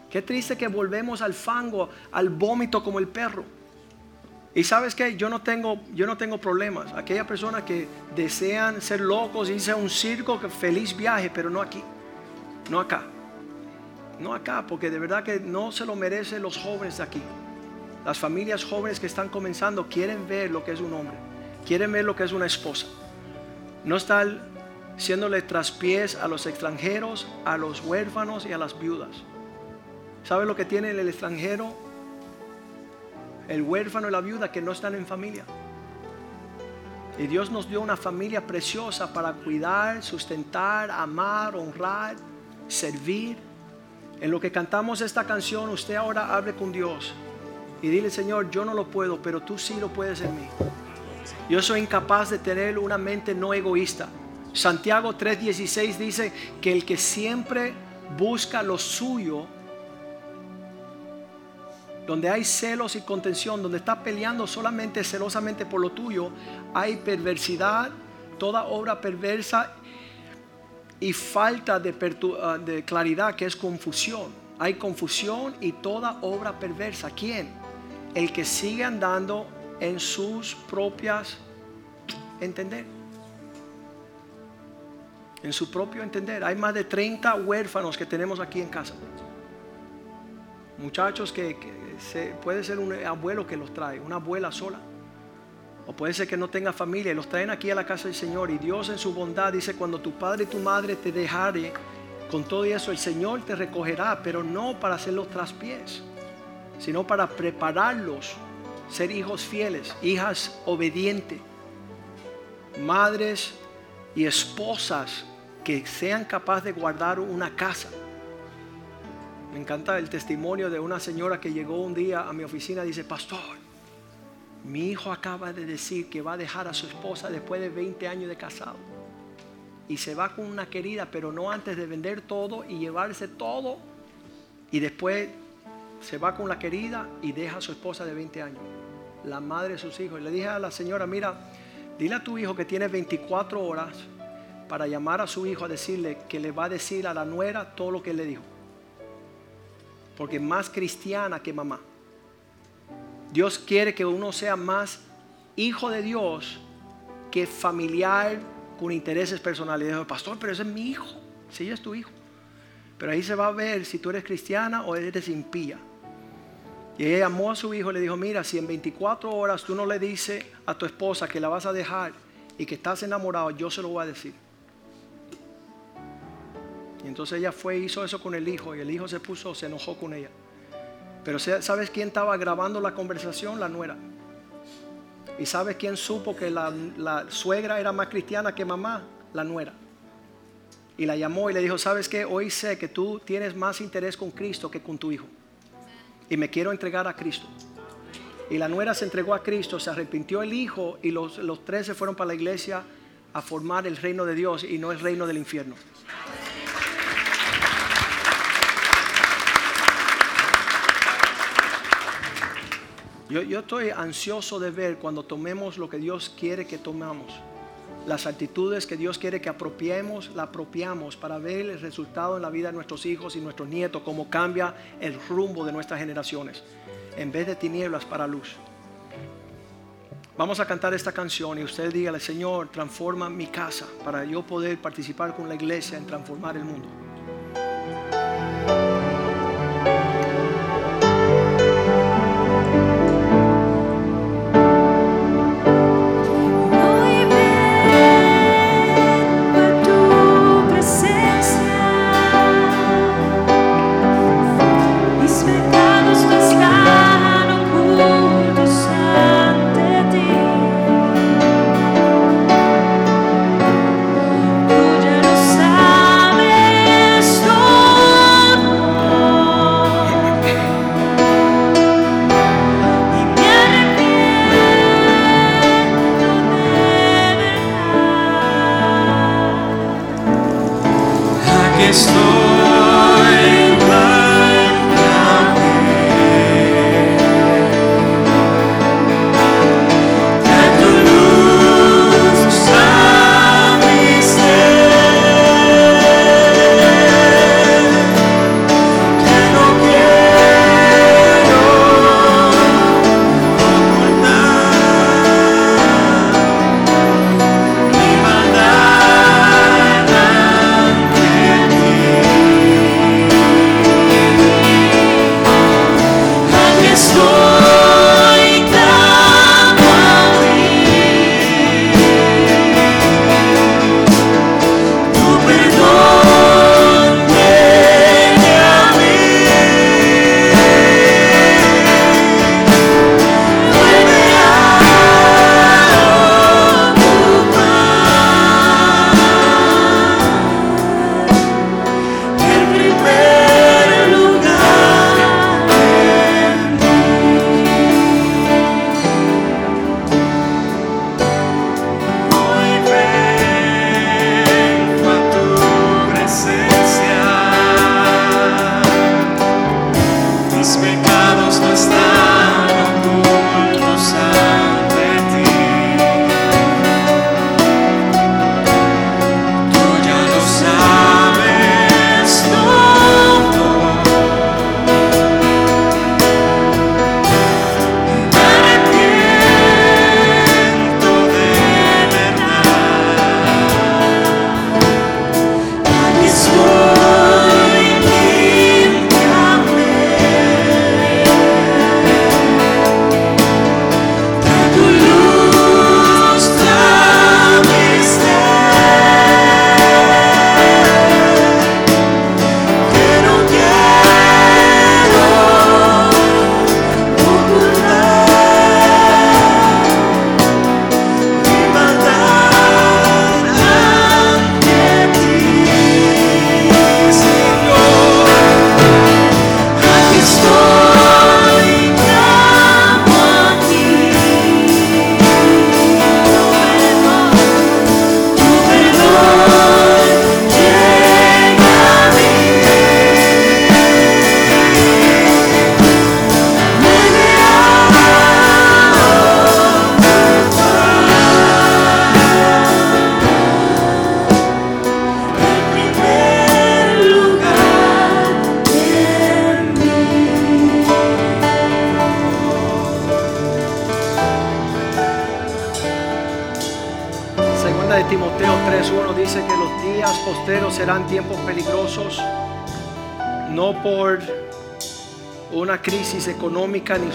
Qué triste que volvemos al fango, al vómito como el perro. Y sabes que yo no tengo, yo no tengo problemas. Aquellas personas que desean ser locos, irse a un circo, que feliz viaje, pero no aquí, no acá, no acá, porque de verdad que no se lo merecen los jóvenes de aquí. Las familias jóvenes que están comenzando quieren ver lo que es un hombre, quieren ver lo que es una esposa. No estar siéndole traspiés a los extranjeros, a los huérfanos y a las viudas. ¿Sabe lo que tiene el extranjero? El huérfano y la viuda que no están en familia. Y Dios nos dio una familia preciosa para cuidar, sustentar, amar, honrar, servir. En lo que cantamos esta canción, usted ahora hable con Dios y dile, Señor, yo no lo puedo, pero tú sí lo puedes en mí. Yo soy incapaz de tener una mente no egoísta. Santiago 3:16 dice que el que siempre busca lo suyo, donde hay celos y contención, donde está peleando solamente celosamente por lo tuyo, hay perversidad, toda obra perversa y falta de, ah, de claridad que es confusión. Hay confusión y toda obra perversa. ¿Quién? El que sigue andando en sus propias entender. En su propio entender. Hay más de 30 huérfanos que tenemos aquí en casa. Muchachos que, se- puede ser un abuelo que los trae, una abuela sola. O puede ser que no tenga familia y los traen aquí a la casa del Señor. Y Dios en su bondad dice, cuando tu padre y tu madre te dejare, con todo eso el Señor te recogerá, pero no para hacer los traspiés, sino para prepararlos, ser hijos fieles, hijas obedientes, madres y esposas que sean capaces de guardar una casa. Me encanta el testimonio de una señora que llegó un día a mi oficina y dice, pastor, mi hijo acaba de decir que va a dejar a su esposa después de 20 años de casado. Y se va con una querida, pero no antes de vender todo y llevarse todo. Y después se va con la querida y deja a su esposa de 20 años, la madre de sus hijos. Y le dije a la señora, mira, dile a tu hijo que tiene 24 horas para llamar a su hijo a decirle que le va a decir a la nuera todo lo que él le dijo. Porque más cristiana que mamá. Dios quiere que uno sea más hijo de Dios que familiar con intereses personales. Dijo, pastor, pero ese es mi hijo. Sí, es tu hijo. Pero ahí se va a ver si tú eres cristiana o eres impía. Y ella llamó a su hijo y le dijo, mira, si en 24 horas tú no le dices a tu esposa que la vas a dejar y que estás enamorado, yo se lo voy a decir. Y entonces ella fue hizo eso con el hijo y el hijo se puso, se enojó con ella. Pero ¿sabes quién estaba grabando la conversación? La nuera. ¿Y sabes quién supo que la, la suegra era más cristiana que mamá? La nuera. Y la llamó y le dijo, ¿sabes qué? Hoy sé que tú tienes más interés con Cristo que con tu hijo. Y me quiero entregar a Cristo. Y la nuera se entregó a Cristo, se arrepintió el hijo y los, los tres se fueron para la iglesia a formar el reino de Dios y no el reino del infierno. Yo, estoy ansioso de ver cuando tomemos lo que Dios quiere que tomamos. Las actitudes que Dios quiere que apropiemos, la apropiamos para ver el resultado en la vida de nuestros hijos y nuestros nietos, cómo cambia el rumbo de nuestras generaciones. En vez de tinieblas para luz. Vamos a cantar esta canción y usted dígale, Señor, transforma mi casa para yo poder participar con la iglesia en transformar el mundo.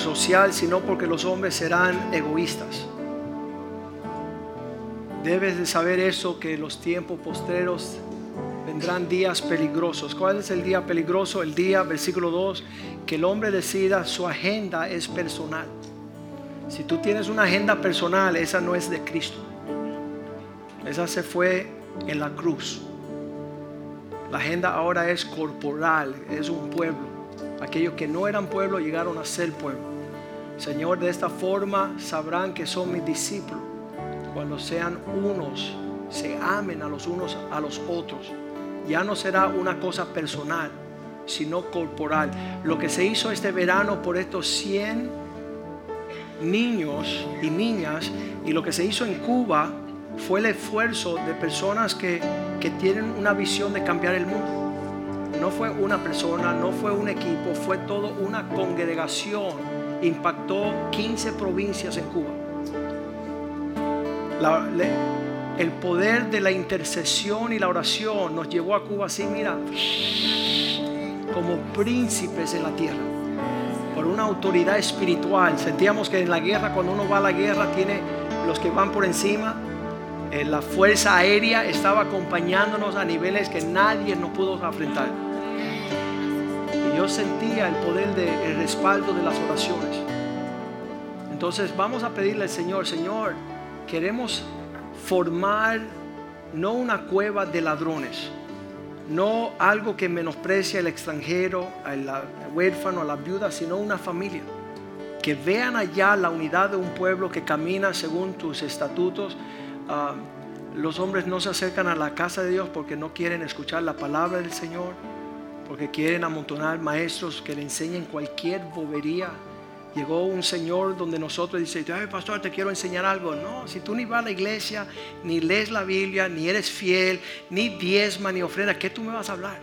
Social, sino porque los hombres serán egoístas. Debes de saber eso, que los tiempos postreros vendrán días peligrosos. ¿Cuál es el día peligroso? El día, versículo 2, que el hombre decida su agenda es personal. Si tú tienes una agenda personal, esa no es de Cristo. Esa se fue en la cruz. La agenda ahora es corporal, es un pueblo. Aquellos que no eran pueblo llegaron a ser pueblo. Señor, de esta forma sabrán que son mis discípulos cuando sean unos, se amen a los unos a los otros. Ya no será una cosa personal, sino corporal. Lo que se hizo este verano por estos 100 niños y niñas y lo que se hizo en Cuba fue el esfuerzo de personas que, que tienen una visión de cambiar el mundo. No fue una persona, no fue un equipo, fue todo una congregación. Impactó 15 provincias en Cuba. El poder de la intercesión y la oración nos llevó a Cuba así, mira, como príncipes en la tierra, por una autoridad espiritual. Sentíamos que en la guerra, cuando uno va a la guerra, tiene los que van por encima. eh, la fuerza aérea estaba acompañándonos a niveles que nadie nos pudo afrontar. Yo sentía el poder del respaldo de las oraciones. Entonces vamos a pedirle al Señor, Señor, queremos formar no una cueva de ladrones, no algo que menosprecia al extranjero, al huérfano, a la viuda, sino una familia. Que vean allá la unidad de un pueblo que camina según tus estatutos. Ah, los hombres no se acercan a la casa de Dios porque no quieren escuchar la palabra del Señor, porque quieren amontonar maestros que le enseñen cualquier bobería. Llegó un señor donde nosotros dice, ay pastor, te quiero enseñar algo. No, si tú ni vas a la iglesia, ni lees la Biblia, ni eres fiel, ni diezma, ni ofrenda, ¿qué tú me vas a hablar?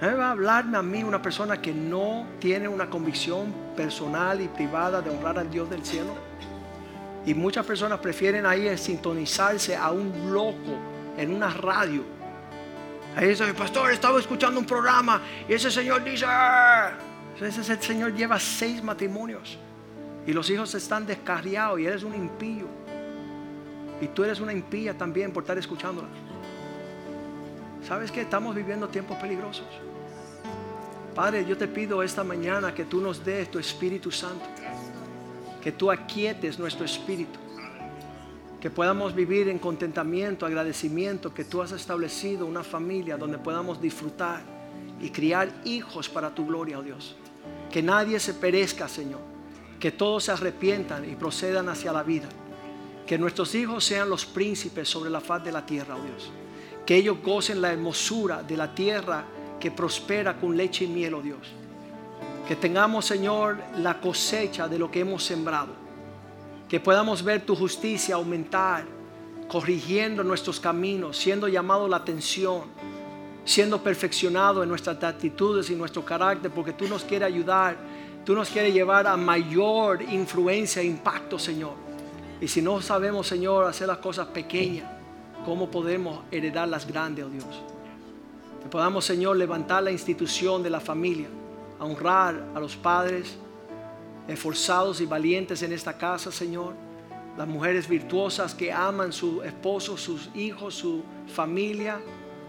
¿Eh? va a hablarme a mí una persona que no tiene una convicción personal y privada de honrar al Dios del cielo? Y muchas personas prefieren ahí sintonizarse a un loco en una radio. Ahí dice, pastor, estaba escuchando un programa y ese señor dice, "Ah". ese ese señor lleva seis matrimonios y los hijos están descarriados y eres un impío. Y tú eres una impía también por estar escuchándola. ¿Sabes que estamos viviendo tiempos peligrosos? Padre, yo te pido esta mañana que tú nos des tu Espíritu Santo, que tú aquietes nuestro espíritu, que podamos vivir en contentamiento, agradecimiento, que tú has establecido una familia donde podamos disfrutar y criar hijos para tu gloria, oh Dios. Que nadie se perezca, Señor, que todos se arrepientan y procedan hacia la vida. Que nuestros hijos sean los príncipes sobre la faz de la tierra, oh Dios. Que ellos gocen la hermosura de la tierra que prospera con leche y miel, oh Dios. Que tengamos, Señor, la cosecha de lo que hemos sembrado. Que podamos ver tu justicia aumentar, corrigiendo nuestros caminos, siendo llamado la atención, siendo perfeccionado en nuestras actitudes y nuestro carácter, porque tú nos quieres ayudar, tú nos quieres llevar a mayor influencia e impacto, Señor. Y si no sabemos, Señor, hacer las cosas pequeñas, ¿cómo podemos heredar las grandes, oh Dios? Que podamos, Señor, levantar la institución de la familia, honrar a los padres esforzados y valientes en esta casa, Señor. Las mujeres virtuosas que aman su esposo, sus hijos, su familia,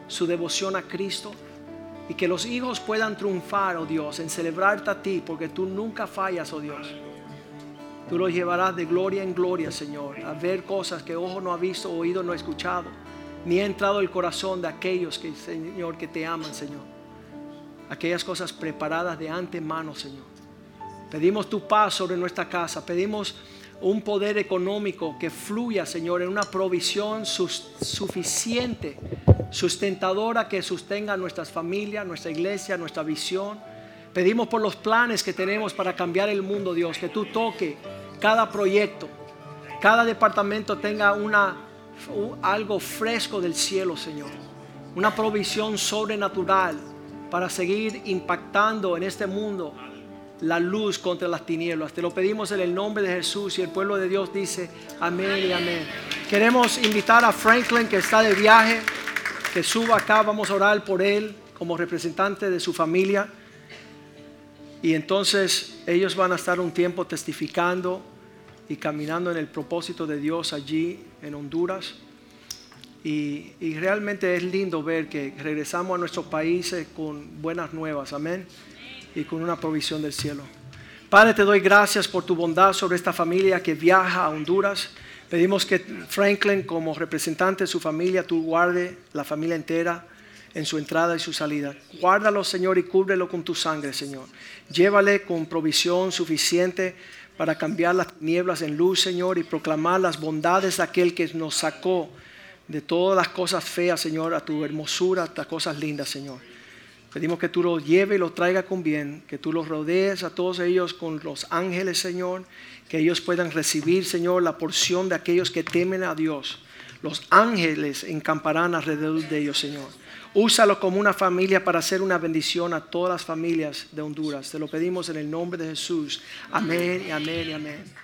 su devoción a Cristo. Y que los hijos puedan triunfar, oh Dios, en celebrarte a ti, porque tú nunca fallas, oh Dios. Tú los llevarás de gloria en gloria, Señor, a ver cosas que ojo no ha visto, oído no ha escuchado, ni ha entrado el corazón de aquellos que, Señor, que te aman, Señor. Aquellas cosas preparadas de antemano, Señor. Pedimos tu paz sobre nuestra casa, pedimos un poder económico que fluya, Señor, en una provisión suficiente, sustentadora que sostenga nuestras familias, nuestra iglesia, nuestra visión. Pedimos por los planes que tenemos para cambiar el mundo, Dios, que tú toque cada proyecto, cada departamento tenga una, algo fresco del cielo, Señor. Una provisión sobrenatural para seguir impactando en este mundo la luz contra las tinieblas. Te lo pedimos en el nombre de Jesús y el pueblo de Dios dice amén y amén. Queremos invitar a Franklin que está de viaje, que suba acá, vamos a orar por él. como representante de su familia. Y entonces ellos van a estar un tiempo testificando y caminando en el propósito de Dios allí en Honduras. Y, y realmente es lindo ver que regresamos a nuestros países con buenas nuevas, amén, y con una provisión del cielo. Padre, te doy gracias por tu bondad sobre esta familia que viaja a Honduras. Pedimos que Franklin, como representante de su familia, tú guarde la familia entera en su entrada y su salida. Guárdalo, Señor, y cúbrelo con tu sangre, Señor. Llévale con provisión suficiente para cambiar las nieblas en luz, Señor, y proclamar las bondades de aquel que nos sacó de todas las cosas feas, Señor, a tu hermosura, a las cosas lindas, Señor. Pedimos que tú lo lleve y lo traiga con bien, que tú los rodees a todos ellos con los ángeles, Señor, que ellos puedan recibir, Señor, la porción de aquellos que temen a Dios. Los ángeles encamparán alrededor de ellos, Señor. Úsalo como una familia para hacer una bendición a todas las familias de Honduras. Te lo pedimos en el nombre de Jesús. Amén y amén y amén.